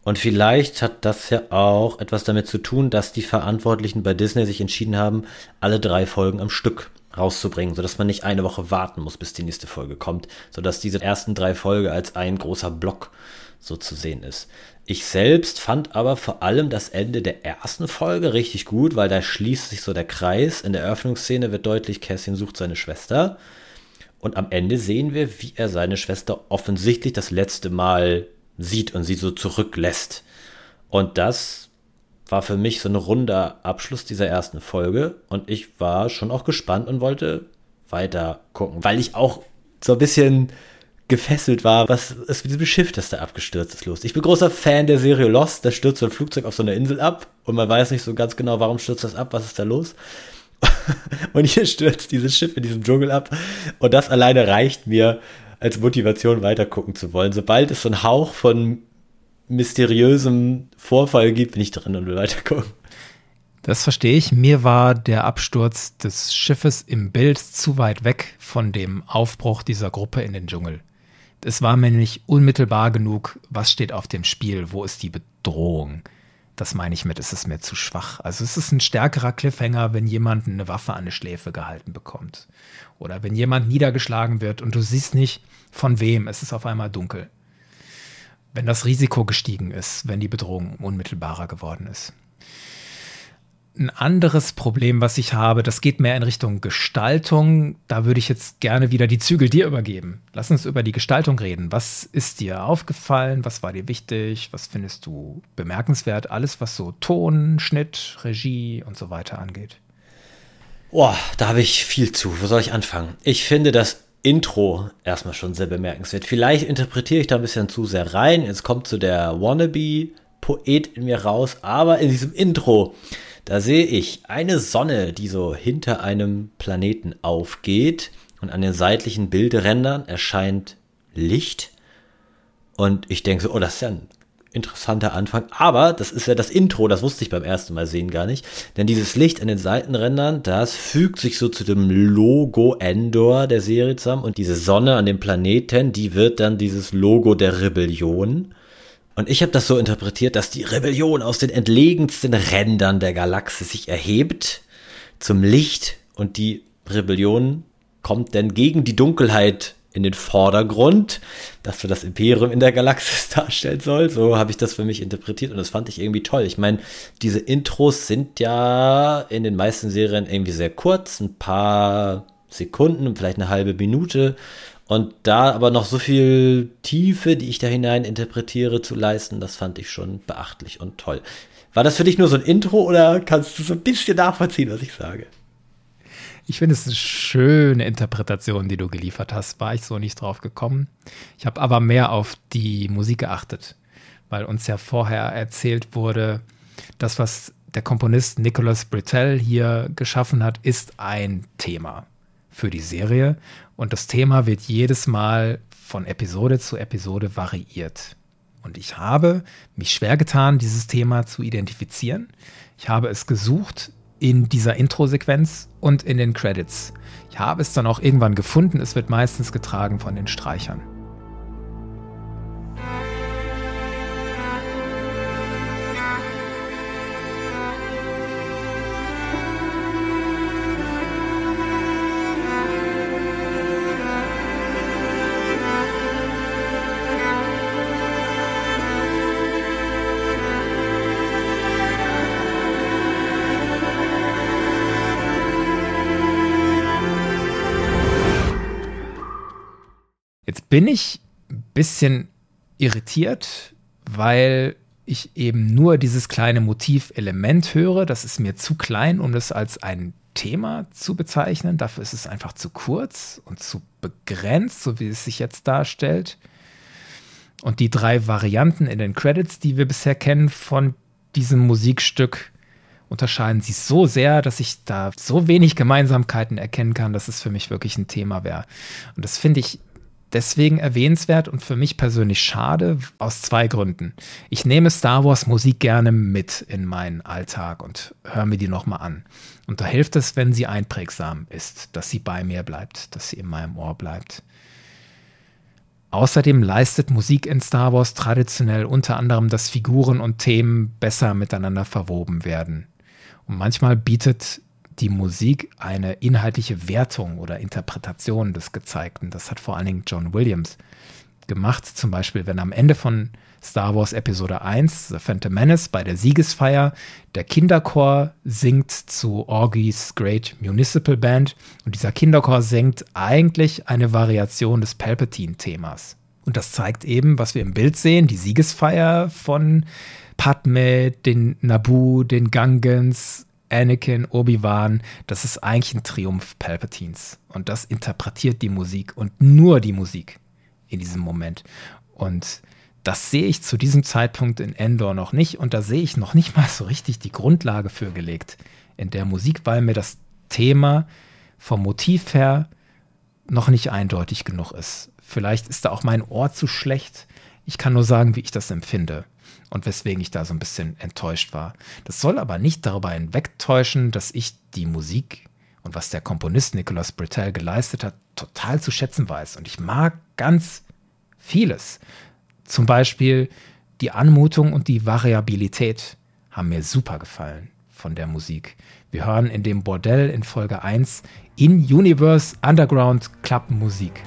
Und vielleicht hat das ja auch etwas damit zu tun, dass die Verantwortlichen bei Disney sich entschieden haben, alle drei Folgen am Stück rauszubringen, sodass man nicht eine Woche warten muss, bis die nächste Folge kommt, sodass diese ersten drei Folgen als ein großer Block so zu sehen ist. Ich selbst fand aber vor allem das Ende der ersten Folge richtig gut, weil da schließt sich so der Kreis. In der Eröffnungsszene wird deutlich, Cassian sucht seine Schwester. Und am Ende sehen wir, wie er seine Schwester offensichtlich das letzte Mal sieht und sie so zurücklässt. Und das war für mich so ein runder Abschluss dieser ersten Folge und ich war schon auch gespannt und wollte weiter gucken, weil ich auch so ein bisschen gefesselt war, was ist mit diesem Schiff, das da abgestürzt ist, los. Ich bin großer Fan der Serie Lost, da stürzt so ein Flugzeug auf so einer Insel ab und man weiß nicht so ganz genau, warum stürzt das ab, was ist da los. und hier stürzt dieses Schiff in diesem Dschungel ab und das alleine reicht mir, als Motivation weitergucken zu wollen. Sobald es so einen Hauch von mysteriösem Vorfall gibt, bin ich drin und will weitergucken. Das verstehe ich. Mir war der Absturz des Schiffes im Bild zu weit weg von dem Aufbruch dieser Gruppe in den Dschungel. Es war mir nicht unmittelbar genug, was steht auf dem Spiel, wo ist die Bedrohung. Das meine ich mit, es ist mir zu schwach. Also es ist ein stärkerer Cliffhanger, wenn jemand eine Waffe an die Schläfe gehalten bekommt. Oder wenn jemand niedergeschlagen wird und du siehst nicht von wem, es ist auf einmal dunkel. Wenn das Risiko gestiegen ist, wenn die Bedrohung unmittelbarer geworden ist ein anderes Problem, was ich habe, das geht mehr in Richtung Gestaltung. Da würde ich jetzt gerne wieder die Zügel dir übergeben. Lass uns über die Gestaltung reden. Was ist dir aufgefallen? Was war dir wichtig? Was findest du bemerkenswert? Alles, was so Ton, Schnitt, Regie und so weiter angeht. Boah, da habe ich viel zu. Wo soll ich anfangen? Ich finde das Intro erstmal schon sehr bemerkenswert. Vielleicht interpretiere ich da ein bisschen zu sehr rein. Jetzt kommt so der Wannabe-Poet in mir raus, aber in diesem Intro da sehe ich eine Sonne, die so hinter einem Planeten aufgeht und an den seitlichen Bildrändern erscheint Licht. Und ich denke so, oh, das ist ja ein interessanter Anfang. Aber das ist ja das Intro, das wusste ich beim ersten Mal sehen gar nicht. Denn dieses Licht an den Seitenrändern, das fügt sich so zu dem Logo Endor der Serie zusammen. Und diese Sonne an dem Planeten, die wird dann dieses Logo der Rebellion. Und ich habe das so interpretiert, dass die Rebellion aus den entlegensten Rändern der Galaxie sich erhebt zum Licht und die Rebellion kommt dann gegen die Dunkelheit in den Vordergrund, dass so das Imperium in der Galaxis darstellen soll. So habe ich das für mich interpretiert und das fand ich irgendwie toll. Ich meine, diese Intros sind ja in den meisten Serien irgendwie sehr kurz, ein paar Sekunden, vielleicht eine halbe Minute. Und da aber noch so viel Tiefe, die ich da hinein interpretiere, zu leisten, das fand ich schon beachtlich und toll. War das für dich nur so ein Intro oder kannst du so ein bisschen nachvollziehen, was ich sage? Ich finde es eine schöne Interpretation, die du geliefert hast. War ich so nicht drauf gekommen. Ich habe aber mehr auf die Musik geachtet, weil uns ja vorher erzählt wurde, das, was der Komponist Nicolas Britell hier geschaffen hat, ist ein Thema für die Serie und das Thema wird jedes Mal von Episode zu Episode variiert. Und ich habe mich schwer getan, dieses Thema zu identifizieren. Ich habe es gesucht in dieser Intro-Sequenz und in den Credits. Ich habe es dann auch irgendwann gefunden. Es wird meistens getragen von den Streichern. Bin ich ein bisschen irritiert, weil ich eben nur dieses kleine Motivelement höre. Das ist mir zu klein, um das als ein Thema zu bezeichnen. Dafür ist es einfach zu kurz und zu begrenzt, so wie es sich jetzt darstellt. Und die drei Varianten in den Credits, die wir bisher kennen von diesem Musikstück, unterscheiden sich so sehr, dass ich da so wenig Gemeinsamkeiten erkennen kann, dass es für mich wirklich ein Thema wäre. Und das finde ich deswegen erwähnenswert und für mich persönlich schade, aus zwei Gründen. Ich nehme Star Wars Musik gerne mit in meinen Alltag und höre mir die nochmal an. Und da hilft es, wenn sie einprägsam ist, dass sie bei mir bleibt, dass sie in meinem Ohr bleibt. Außerdem leistet Musik in Star Wars traditionell unter anderem, dass Figuren und Themen besser miteinander verwoben werden. Und manchmal bietet die Musik eine inhaltliche Wertung oder Interpretation des Gezeigten. Das hat vor allen Dingen John Williams gemacht. Zum Beispiel, wenn am Ende von Star Wars Episode 1, The Phantom Menace, bei der Siegesfeier der Kinderchor singt zu Augie's Great Municipal Band und dieser Kinderchor singt eigentlich eine Variation des Palpatine-Themas. Und das zeigt eben, was wir im Bild sehen, die Siegesfeier von Padme, den Naboo, den Gangens, Anakin, Obi-Wan, das ist eigentlich ein Triumph Palpatines. Und das interpretiert die Musik und nur die Musik in diesem Moment. Und das sehe ich zu diesem Zeitpunkt in Endor noch nicht. Und da sehe ich noch nicht mal so richtig die Grundlage für gelegt in der Musik, weil mir das Thema vom Motiv her noch nicht eindeutig genug ist Vielleicht ist da auch mein Ohr zu schlecht. Ich kann nur sagen, wie ich das empfinde und weswegen ich da so ein bisschen enttäuscht war. Das soll aber nicht darüber hinwegtäuschen, dass ich die Musik und was der Komponist Nicolas Britell geleistet hat, total zu schätzen weiß. Und ich mag ganz vieles. Zum Beispiel die Anmutung und die Variabilität haben mir super gefallen von der Musik. Wir hören in dem Bordell in Folge 1 in Universe Underground Club Musik.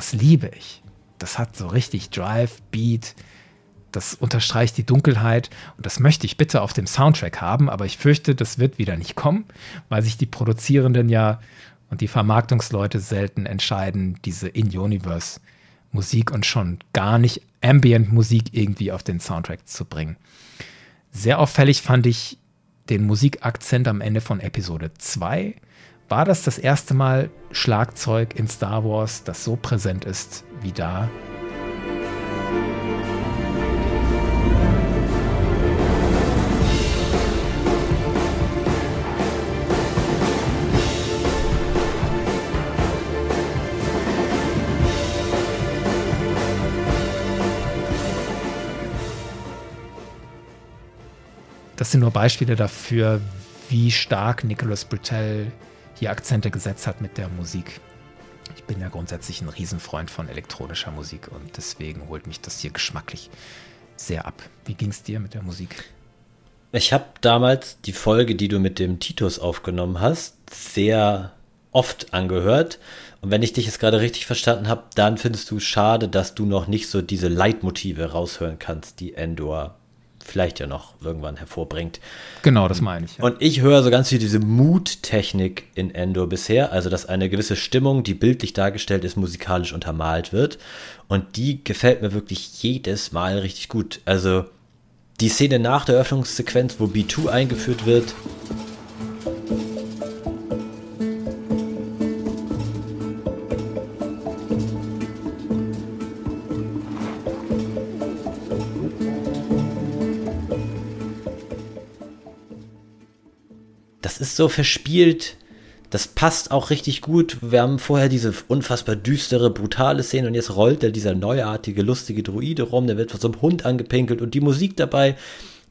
Das liebe ich. Das hat so richtig Drive, Beat. Das unterstreicht die Dunkelheit und das möchte ich bitte auf dem Soundtrack haben, aber ich fürchte, das wird wieder nicht kommen, weil sich die Produzierenden ja und die Vermarktungsleute selten entscheiden, diese In-Universe Musik und schon gar nicht Ambient Musik irgendwie auf den Soundtrack zu bringen. Sehr auffällig fand ich den Musikakzent am Ende von Episode 2 war das das erste Mal Schlagzeug in Star Wars, das so präsent ist wie da? Das sind nur Beispiele dafür, wie stark Nicholas Britell hier Akzente gesetzt hat mit der Musik. Ich bin ja grundsätzlich ein Riesenfreund von elektronischer Musik und deswegen holt mich das hier geschmacklich sehr ab. Wie ging es dir mit der Musik? Ich habe damals die Folge, die du mit dem Titus aufgenommen hast, sehr oft angehört. Und wenn ich dich jetzt gerade richtig verstanden habe, dann findest du schade, dass du noch nicht so diese Leitmotive raushören kannst, die Endor vielleicht ja noch irgendwann hervorbringt. Genau, das meine ich. Ja. Und ich höre so ganz viel diese Mood-Technik in Endor bisher, also dass eine gewisse Stimmung, die bildlich dargestellt ist, musikalisch untermalt wird. Und die gefällt mir wirklich jedes Mal richtig gut. Also die Szene nach der Öffnungssequenz, wo B2 eingeführt wird, ist so verspielt. Das passt auch richtig gut. Wir haben vorher diese unfassbar düstere, brutale Szene und jetzt rollt da dieser neuartige, lustige Druide rum, der wird von so einem Hund angepinkelt und die Musik dabei,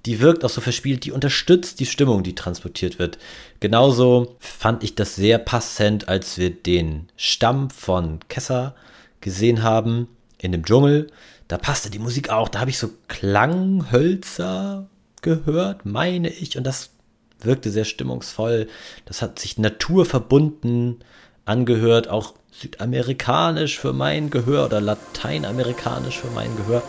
die wirkt auch so verspielt, die unterstützt die Stimmung, die transportiert wird. Genauso fand ich das sehr passend, als wir den Stamm von Kessa gesehen haben in dem Dschungel. Da passte die Musik auch, da habe ich so Klanghölzer gehört, meine ich, und das wirkte sehr stimmungsvoll. Das hat sich naturverbunden angehört, auch südamerikanisch für mein Gehör oder lateinamerikanisch für mein Gehör.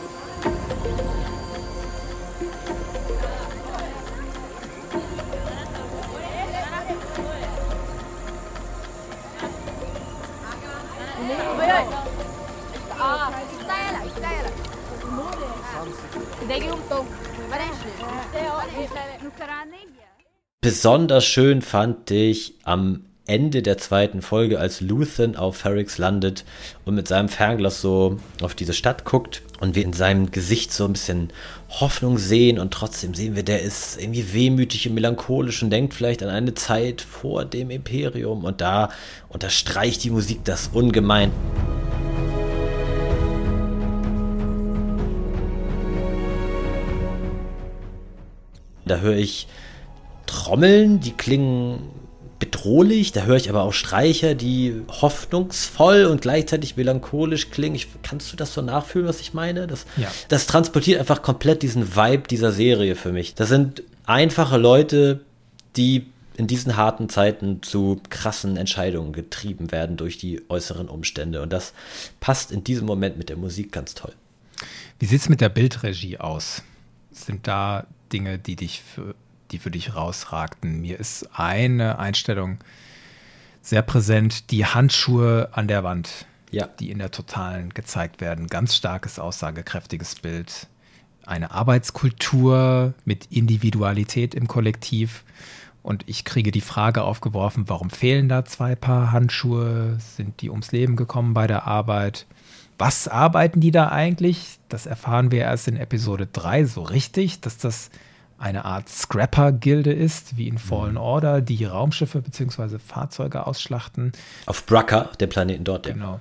Besonders schön fand ich am Ende der zweiten Folge, als Luthen auf Ferrix landet und mit seinem Fernglas so auf diese Stadt guckt und wir in seinem Gesicht so ein bisschen Hoffnung sehen und trotzdem sehen wir, der ist irgendwie wehmütig und melancholisch und denkt vielleicht an eine Zeit vor dem Imperium und da unterstreicht die Musik das ungemein. Da höre ich Trommeln, die klingen bedrohlich, da höre ich aber auch Streicher, die hoffnungsvoll und gleichzeitig melancholisch klingen. Ich, kannst du das so nachfühlen, was ich meine? Das, ja. das transportiert einfach komplett diesen Vibe dieser Serie für mich. Das sind einfache Leute, die in diesen harten Zeiten zu krassen Entscheidungen getrieben werden durch die äußeren Umstände. Und das passt in diesem Moment mit der Musik ganz toll. Wie sieht es mit der Bildregie aus? Sind da Dinge, die dich für die für dich rausragten. Mir ist eine Einstellung sehr präsent, die Handschuhe an der Wand, ja. die in der Totalen gezeigt werden. Ganz starkes, aussagekräftiges Bild. Eine Arbeitskultur mit Individualität im Kollektiv Und ich kriege die Frage aufgeworfen, warum fehlen da zwei Paar Handschuhe? Sind die ums Leben gekommen bei der Arbeit? Was arbeiten die da eigentlich? Das erfahren wir erst in Episode 3 so richtig, dass das eine Art Scrapper-Gilde ist, wie in Fallen mhm. Order, die Raumschiffe bzw. Fahrzeuge ausschlachten. Auf Bracca, dem Planeten dort. Genau.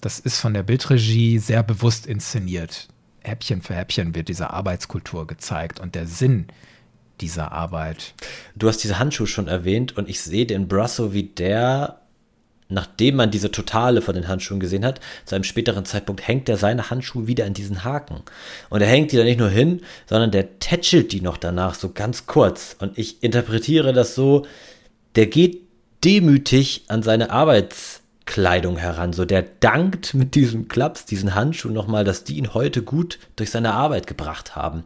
Das ist von der Bildregie sehr bewusst inszeniert. Häppchen für Häppchen wird diese Arbeitskultur gezeigt und der Sinn dieser Arbeit. Du hast diese Handschuhe schon erwähnt und ich sehe den Brasso, wie der, nachdem man diese Totale von den Handschuhen gesehen hat, zu einem späteren Zeitpunkt hängt er seine Handschuhe wieder in diesen Haken. Und er hängt die da nicht nur hin, sondern der tätschelt die noch danach so ganz kurz. Und ich interpretiere das so, der geht demütig an seine Arbeitskleidung heran. So, der dankt mit diesem Klaps, diesen Handschuhen nochmal, dass die ihn heute gut durch seine Arbeit gebracht haben.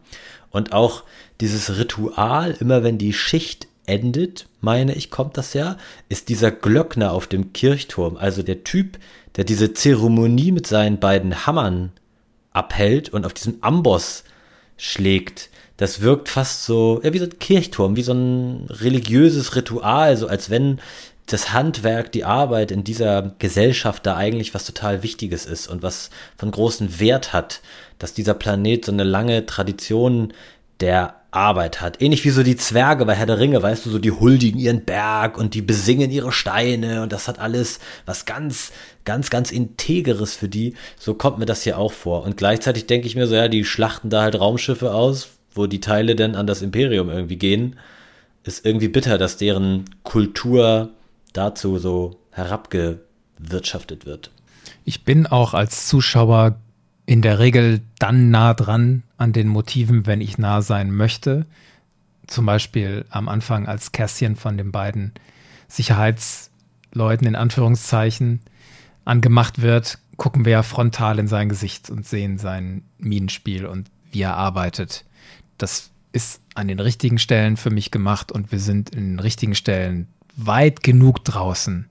Und auch dieses Ritual, immer wenn die Schicht endet, meine ich, kommt das ja, ist dieser Glöckner auf dem Kirchturm, also der Typ, der diese Zeremonie mit seinen beiden Hammern abhält und auf diesen Amboss schlägt. Das wirkt fast so, ja, wie so ein Kirchturm, wie so ein religiöses Ritual, so als wenn das Handwerk, die Arbeit in dieser Gesellschaft da eigentlich was total Wichtiges ist und was von großen Wert hat dass dieser Planet so eine lange Tradition der Arbeit hat. Ähnlich wie so die Zwerge bei Herr der Ringe, weißt du, so die huldigen ihren Berg und die besingen ihre Steine und das hat alles was ganz, ganz, ganz Integeres für die. So kommt mir das hier auch vor. Und gleichzeitig denke ich mir so, ja, die schlachten da halt Raumschiffe aus, wo die Teile dann an das Imperium irgendwie gehen. Ist irgendwie bitter, dass deren Kultur dazu so herabgewirtschaftet wird. Ich bin auch als Zuschauer in der Regel dann nah dran an den Motiven, wenn ich nah sein möchte. Zum Beispiel am Anfang, als Kässchen von den beiden Sicherheitsleuten in Anführungszeichen angemacht wird, gucken wir ja frontal in sein Gesicht und sehen sein Minenspiel und wie er arbeitet. Das ist an den richtigen Stellen für mich gemacht und wir sind in den richtigen Stellen weit genug draußen,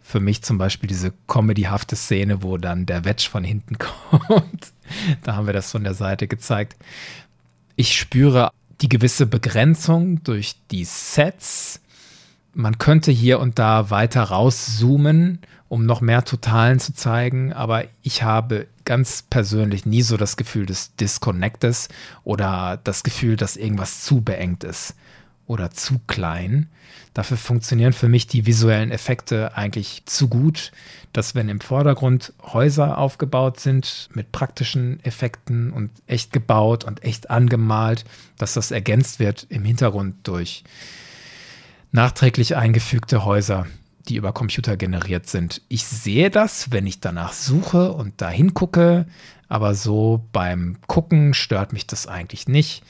für mich zum Beispiel diese comedyhafte Szene, wo dann der Wedge von hinten kommt. da haben wir das von der Seite gezeigt. Ich spüre die gewisse Begrenzung durch die Sets. Man könnte hier und da weiter rauszoomen, um noch mehr Totalen zu zeigen, aber ich habe ganz persönlich nie so das Gefühl des Disconnectes oder das Gefühl, dass irgendwas zu beengt ist oder zu klein. Dafür funktionieren für mich die visuellen Effekte eigentlich zu gut, dass wenn im Vordergrund Häuser aufgebaut sind mit praktischen Effekten und echt gebaut und echt angemalt, dass das ergänzt wird im Hintergrund durch nachträglich eingefügte Häuser, die über Computer generiert sind. Ich sehe das, wenn ich danach suche und dahin gucke, aber so beim Gucken stört mich das eigentlich nicht.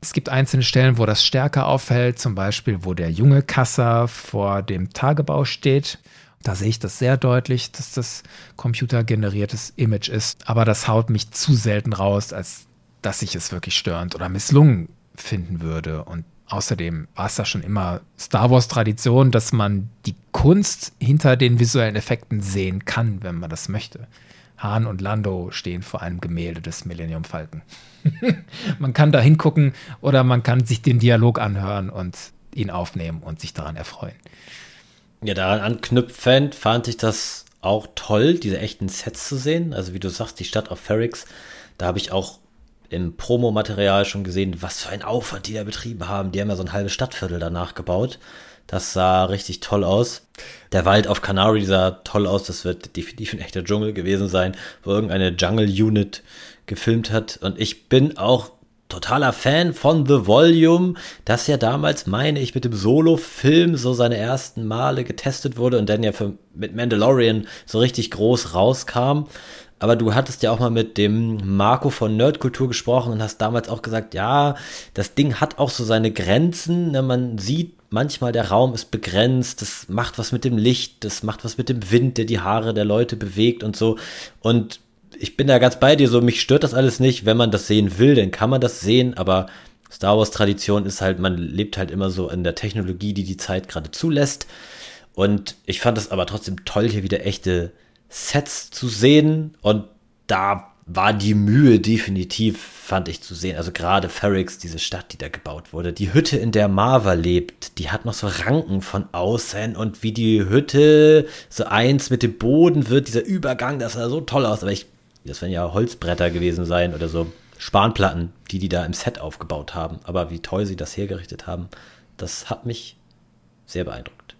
Es gibt einzelne Stellen, wo das stärker auffällt, zum Beispiel, wo der junge Kasser vor dem Tagebau steht. Da sehe ich das sehr deutlich, dass das computergeneriertes Image ist. Aber das haut mich zu selten raus, als dass ich es wirklich störend oder misslungen finden würde. Und außerdem war es da schon immer Star Wars-Tradition, dass man die Kunst hinter den visuellen Effekten sehen kann, wenn man das möchte. Hahn und Lando stehen vor einem Gemälde des Millennium Falken. man kann da hingucken oder man kann sich den Dialog anhören und ihn aufnehmen und sich daran erfreuen. Ja, daran anknüpfend fand ich das auch toll, diese echten Sets zu sehen. Also wie du sagst, die Stadt auf Ferrix, da habe ich auch im Promomaterial schon gesehen, was für ein Aufwand die da betrieben haben. Die haben ja so ein halbes Stadtviertel danach gebaut. Das sah richtig toll aus. Der Wald auf Canary sah toll aus. Das wird definitiv ein echter Dschungel gewesen sein, wo irgendeine Jungle Unit gefilmt hat. Und ich bin auch totaler Fan von The Volume, das ja damals, meine ich, mit dem Solo-Film so seine ersten Male getestet wurde und dann ja für, mit Mandalorian so richtig groß rauskam. Aber du hattest ja auch mal mit dem Marco von Nerdkultur gesprochen und hast damals auch gesagt, ja, das Ding hat auch so seine Grenzen. Ne? Man sieht manchmal, der Raum ist begrenzt, das macht was mit dem Licht, das macht was mit dem Wind, der die Haare der Leute bewegt und so. Und ich bin da ganz bei dir, so mich stört das alles nicht. Wenn man das sehen will, dann kann man das sehen, aber Star Wars Tradition ist halt, man lebt halt immer so in der Technologie, die die Zeit gerade zulässt. Und ich fand es aber trotzdem toll, hier wieder echte Sets zu sehen. Und da war die Mühe definitiv, fand ich zu sehen. Also gerade Ferrix, diese Stadt, die da gebaut wurde. Die Hütte, in der Marva lebt, die hat noch so Ranken von außen und wie die Hütte so eins mit dem Boden wird, dieser Übergang, das sah so toll aus. Aber ich, das werden ja Holzbretter gewesen sein oder so Spanplatten, die die da im Set aufgebaut haben. Aber wie toll sie das hergerichtet haben, das hat mich sehr beeindruckt.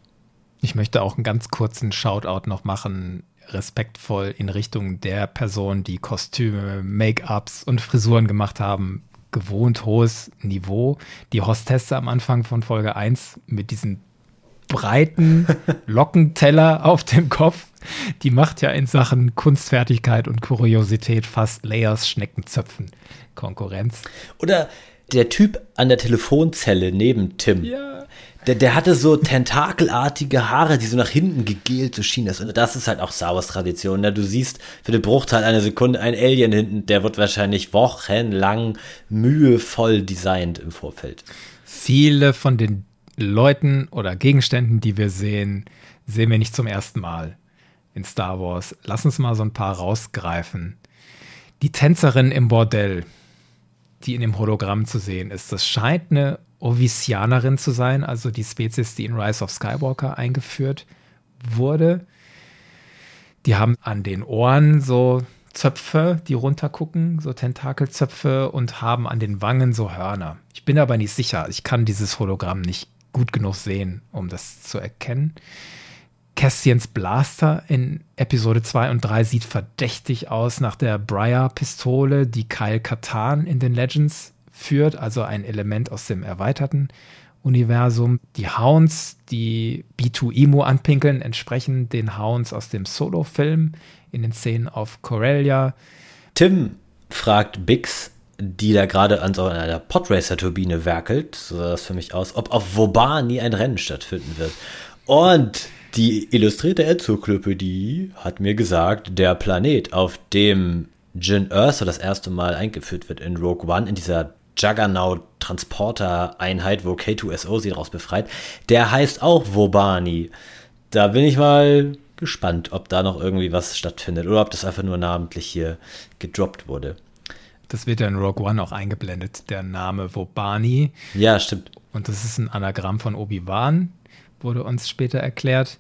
Ich möchte auch einen ganz kurzen Shoutout noch machen, respektvoll in Richtung der Person, die Kostüme, Make-ups und Frisuren gemacht haben. Gewohnt hohes Niveau. Die Hostesse am Anfang von Folge 1 mit diesen breiten Lockenteller auf dem Kopf, die macht ja in Sachen Kunstfertigkeit und Kuriosität fast Layers Schneckenzöpfen Konkurrenz. Oder der Typ an der Telefonzelle neben Tim. Ja. Der, der hatte so tentakelartige Haare, die so nach hinten gegelt so schien das. Und das ist halt auch Star Wars Tradition. Ne? Du siehst für den Bruchteil einer Sekunde ein Alien hinten, der wird wahrscheinlich wochenlang mühevoll designt im Vorfeld. Viele von den Leuten oder Gegenständen, die wir sehen, sehen wir nicht zum ersten Mal in Star Wars. Lass uns mal so ein paar rausgreifen. Die Tänzerin im Bordell, die in dem Hologramm zu sehen ist, das scheint eine Ovisianerin zu sein, also die Spezies, die in Rise of Skywalker eingeführt wurde. Die haben an den Ohren so Zöpfe, die runtergucken, so Tentakelzöpfe und haben an den Wangen so Hörner. Ich bin aber nicht sicher. Ich kann dieses Hologramm nicht gut genug sehen, um das zu erkennen. Cassians Blaster in Episode 2 und 3 sieht verdächtig aus nach der Briar-Pistole, die Kyle Katan in den Legends führt, also ein Element aus dem erweiterten Universum. Die Hounds, die B2 Emo anpinkeln, entsprechen den Hounds aus dem Solo-Film in den Szenen auf Corellia. Tim fragt Bix, die da gerade an so einer Podracer-Turbine werkelt, so sah das für mich aus, ob auf Vobar nie ein Rennen stattfinden wird. Und die illustrierte Enzyklopädie hat mir gesagt, der Planet, auf dem Jin Erso das erste Mal eingeführt wird in Rogue One, in dieser Juggernaut-Transporter-Einheit, wo K2SO sie daraus befreit, der heißt auch Wobani. Da bin ich mal gespannt, ob da noch irgendwie was stattfindet oder ob das einfach nur namentlich hier gedroppt wurde. Das wird ja in Rogue One auch eingeblendet, der Name Wobani. Ja, stimmt. Und das ist ein Anagramm von Obi-Wan, wurde uns später erklärt.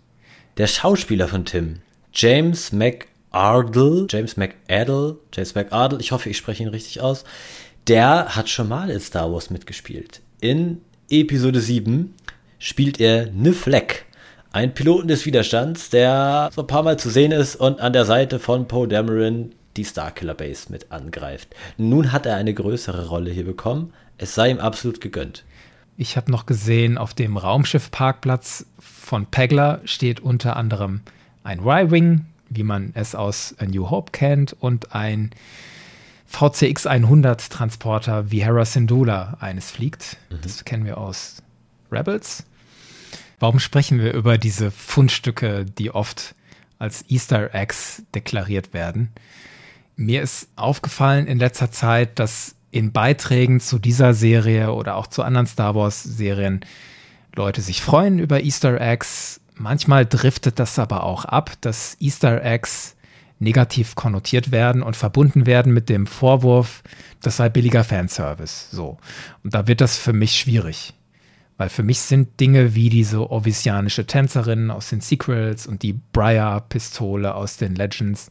Der Schauspieler von Tim, James McArdle, James McArdle, James McArdle, ich hoffe, ich spreche ihn richtig aus, der hat schon mal in Star Wars mitgespielt. In Episode 7 spielt er Niflek, ein Piloten des Widerstands, der so ein paar Mal zu sehen ist und an der Seite von Poe Dameron die Starkiller Base mit angreift. Nun hat er eine größere Rolle hier bekommen. Es sei ihm absolut gegönnt. Ich habe noch gesehen, auf dem Raumschiffparkplatz von Pegler steht unter anderem ein Y-Wing, wie man es aus A New Hope kennt, und ein VCX 100 Transporter wie Hera Syndulla eines fliegt. Mhm. Das kennen wir aus Rebels. Warum sprechen wir über diese Fundstücke, die oft als Easter Eggs deklariert werden? Mir ist aufgefallen in letzter Zeit, dass in Beiträgen zu dieser Serie oder auch zu anderen Star Wars Serien Leute sich freuen über Easter Eggs. Manchmal driftet das aber auch ab, dass Easter Eggs negativ konnotiert werden und verbunden werden mit dem Vorwurf, das sei billiger Fanservice. So. Und da wird das für mich schwierig. Weil für mich sind Dinge wie diese ovisianische Tänzerin aus den Sequels und die Briar-Pistole aus den Legends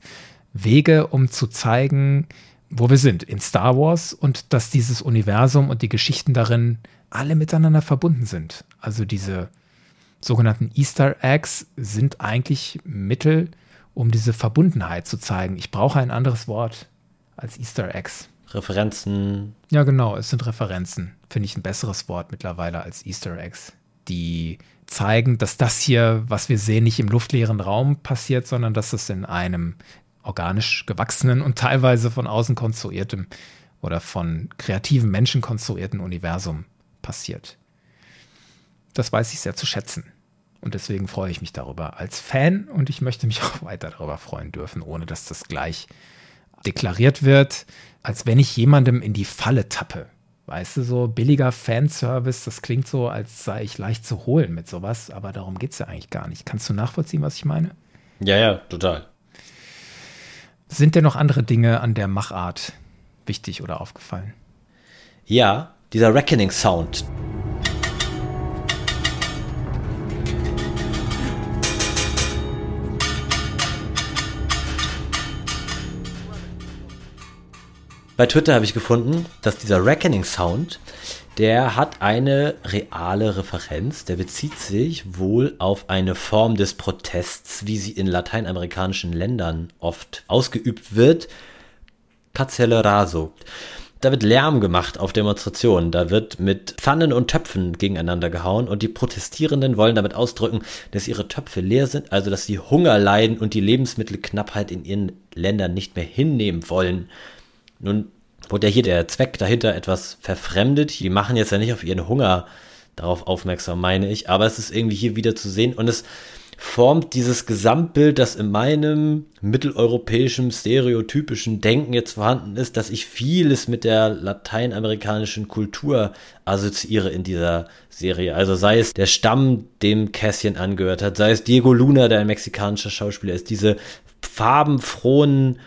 Wege, um zu zeigen, wo wir sind in Star Wars und dass dieses Universum und die Geschichten darin alle miteinander verbunden sind. Also diese sogenannten Easter Eggs sind eigentlich Mittel, um diese Verbundenheit zu zeigen. Ich brauche ein anderes Wort als Easter Eggs. Referenzen. Ja, genau, es sind Referenzen. Finde ich ein besseres Wort mittlerweile als Easter Eggs. Die zeigen, dass das hier, was wir sehen, nicht im luftleeren Raum passiert, sondern dass es in einem organisch gewachsenen und teilweise von außen konstruiertem oder von kreativen Menschen konstruierten Universum passiert. Das weiß ich sehr zu schätzen. Und deswegen freue ich mich darüber als Fan und ich möchte mich auch weiter darüber freuen dürfen, ohne dass das gleich deklariert wird, als wenn ich jemandem in die Falle tappe. Weißt du, so billiger Fanservice, das klingt so, als sei ich leicht zu holen mit sowas, aber darum geht es ja eigentlich gar nicht. Kannst du nachvollziehen, was ich meine? Ja, ja, total. Sind dir noch andere Dinge an der Machart wichtig oder aufgefallen? Ja, dieser Reckoning Bei Twitter habe ich gefunden, dass dieser Reckoning Sound, der hat eine reale Referenz. Der bezieht sich wohl auf eine Form des Protests, wie sie in lateinamerikanischen Ländern oft ausgeübt wird. Raso. Da wird Lärm gemacht auf Demonstrationen, da wird mit Pfannen und Töpfen gegeneinander gehauen und die Protestierenden wollen damit ausdrücken, dass ihre Töpfe leer sind, also dass sie Hunger leiden und die Lebensmittelknappheit in ihren Ländern nicht mehr hinnehmen wollen. Nun wurde ja hier der Zweck dahinter etwas verfremdet. Die machen jetzt ja nicht auf ihren Hunger darauf aufmerksam, meine ich, aber es ist irgendwie hier wieder zu sehen und es formt dieses Gesamtbild, das in meinem mitteleuropäischen, stereotypischen Denken jetzt vorhanden ist, dass ich vieles mit der lateinamerikanischen Kultur assoziiere in dieser Serie. Also sei es der Stamm, dem Cassian angehört hat, sei es Diego Luna, der ein mexikanischer Schauspieler ist, diese farbenfrohen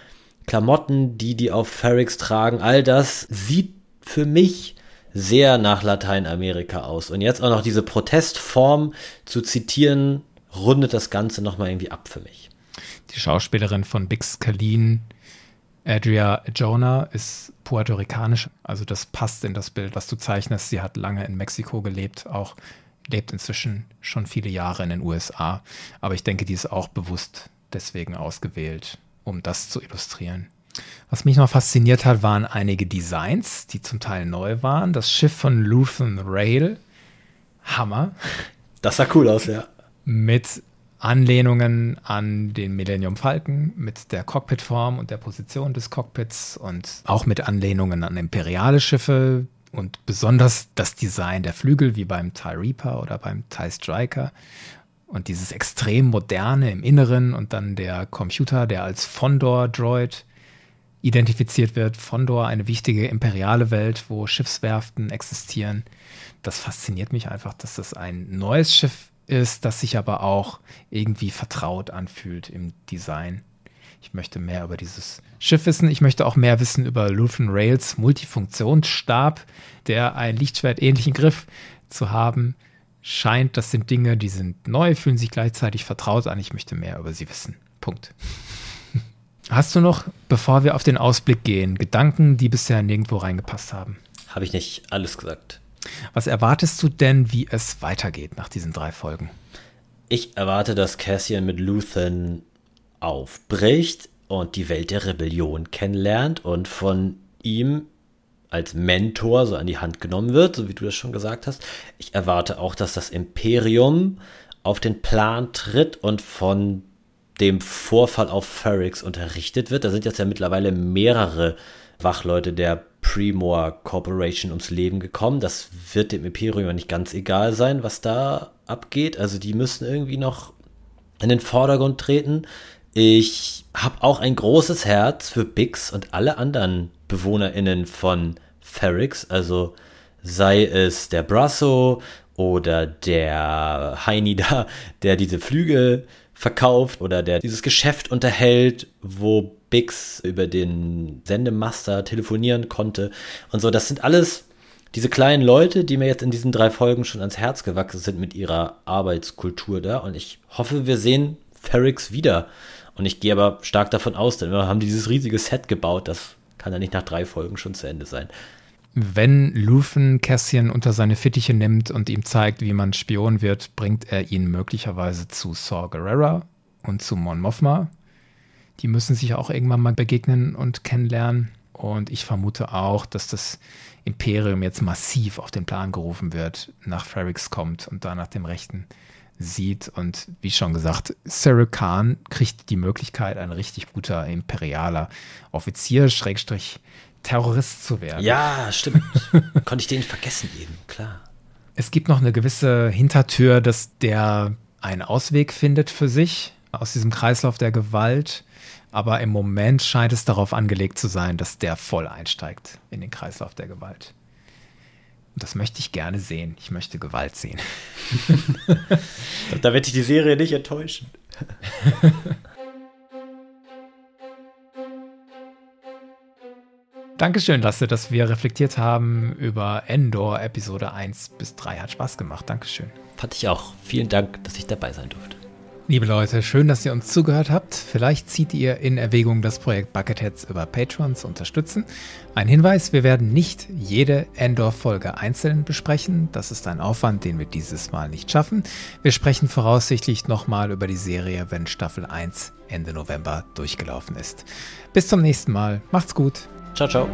Klamotten, die die auf Ferrix tragen, all das sieht für mich sehr nach Lateinamerika aus. Und jetzt auch noch diese Protestform zu zitieren, rundet das Ganze nochmal irgendwie ab für mich. Die Schauspielerin von Bix Kalin, Adria Jonah, ist puerto-ricanisch. Also das passt in das Bild, was du zeichnest. Sie hat lange in Mexiko gelebt, auch lebt inzwischen schon viele Jahre in den USA. Aber ich denke, die ist auch bewusst deswegen ausgewählt um das zu illustrieren. Was mich noch fasziniert hat, waren einige Designs, die zum Teil neu waren. Das Schiff von Luthen Rail, Hammer. Das sah cool aus, ja. Mit Anlehnungen an den Millennium Falcon, mit der Cockpitform und der Position des Cockpits und auch mit Anlehnungen an imperiale Schiffe und besonders das Design der Flügel, wie beim TIE Reaper oder beim TIE Striker und dieses extrem moderne im Inneren und dann der Computer, der als Fondor-Droid identifiziert wird. Fondor, eine wichtige imperiale Welt, wo Schiffswerften existieren. Das fasziniert mich einfach, dass das ein neues Schiff ist, das sich aber auch irgendwie vertraut anfühlt im Design. Ich möchte mehr über dieses Schiff wissen. Ich möchte auch mehr wissen über Luthen Rails Multifunktionsstab, der einen Lichtschwert-ähnlichen Griff zu haben scheint, das sind Dinge, die sind neu, fühlen sich gleichzeitig vertraut an. Ich möchte mehr über sie wissen. Punkt. Hast du noch, bevor wir auf den Ausblick gehen, Gedanken, die bisher nirgendwo reingepasst haben? Habe ich nicht alles gesagt. Was erwartest du denn, wie es weitergeht nach diesen drei Folgen? Ich erwarte, dass Cassian mit Luthen aufbricht und die Welt der Rebellion kennenlernt und von ihm als Mentor so an die Hand genommen wird, so wie du das schon gesagt hast. Ich erwarte auch, dass das Imperium auf den Plan tritt und von dem Vorfall auf Ferrix unterrichtet wird. Da sind jetzt ja mittlerweile mehrere Wachleute der Premore Corporation ums Leben gekommen. Das wird dem Imperium ja nicht ganz egal sein, was da abgeht. Also die müssen irgendwie noch in den Vordergrund treten. Ich habe auch ein großes Herz für Bix und alle anderen BewohnerInnen von Ferrix, also sei es der Brasso oder der Heini da, der diese Flügel verkauft oder der dieses Geschäft unterhält, wo Bix über den Sendemaster telefonieren konnte und so. Das sind alles diese kleinen Leute, die mir jetzt in diesen drei Folgen schon ans Herz gewachsen sind mit ihrer Arbeitskultur da. Und ich hoffe, wir sehen Ferrix wieder. Und ich gehe aber stark davon aus, denn wir haben dieses riesige Set gebaut. Das kann ja nicht nach drei Folgen schon zu Ende sein. Wenn Luthen Cassian unter seine Fittiche nimmt und ihm zeigt, wie man Spion wird, bringt er ihn möglicherweise zu Saw Gerrera und zu Mon Mothma. Die müssen sich auch irgendwann mal begegnen und kennenlernen. Und ich vermute auch, dass das Imperium jetzt massiv auf den Plan gerufen wird, nach Ferrix kommt und da nach dem Rechten sieht. Und wie schon gesagt, Cyril Khan kriegt die Möglichkeit, ein richtig guter imperialer Offizier, Schrägstrich Terrorist zu werden. Ja, stimmt. Konnte ich den nicht vergessen eben, klar. Es gibt noch eine gewisse Hintertür, dass der einen Ausweg findet für sich aus diesem Kreislauf der Gewalt. Aber im Moment scheint es darauf angelegt zu sein, dass der voll einsteigt in den Kreislauf der Gewalt das möchte ich gerne sehen. Ich möchte Gewalt sehen. da, werde ich die Serie nicht enttäuschen. Dankeschön, Lasse, dass wir reflektiert haben über Endor Episode 1 bis 3. Hat Spaß gemacht. Dankeschön. Fand ich auch. Vielen Dank, dass ich dabei sein durfte. Liebe Leute, schön, dass ihr uns zugehört habt. Vielleicht zieht ihr in Erwägung, das Projekt Bucketheads über Patreon zu unterstützen. Ein Hinweis, wir werden nicht jede Endor-Folge einzeln besprechen. Das ist ein Aufwand, den wir dieses Mal nicht schaffen. Wir sprechen voraussichtlich nochmal über die Serie, wenn Staffel 1 Ende November durchgelaufen ist. Bis zum nächsten Mal. Macht's gut. Ciao, ciao.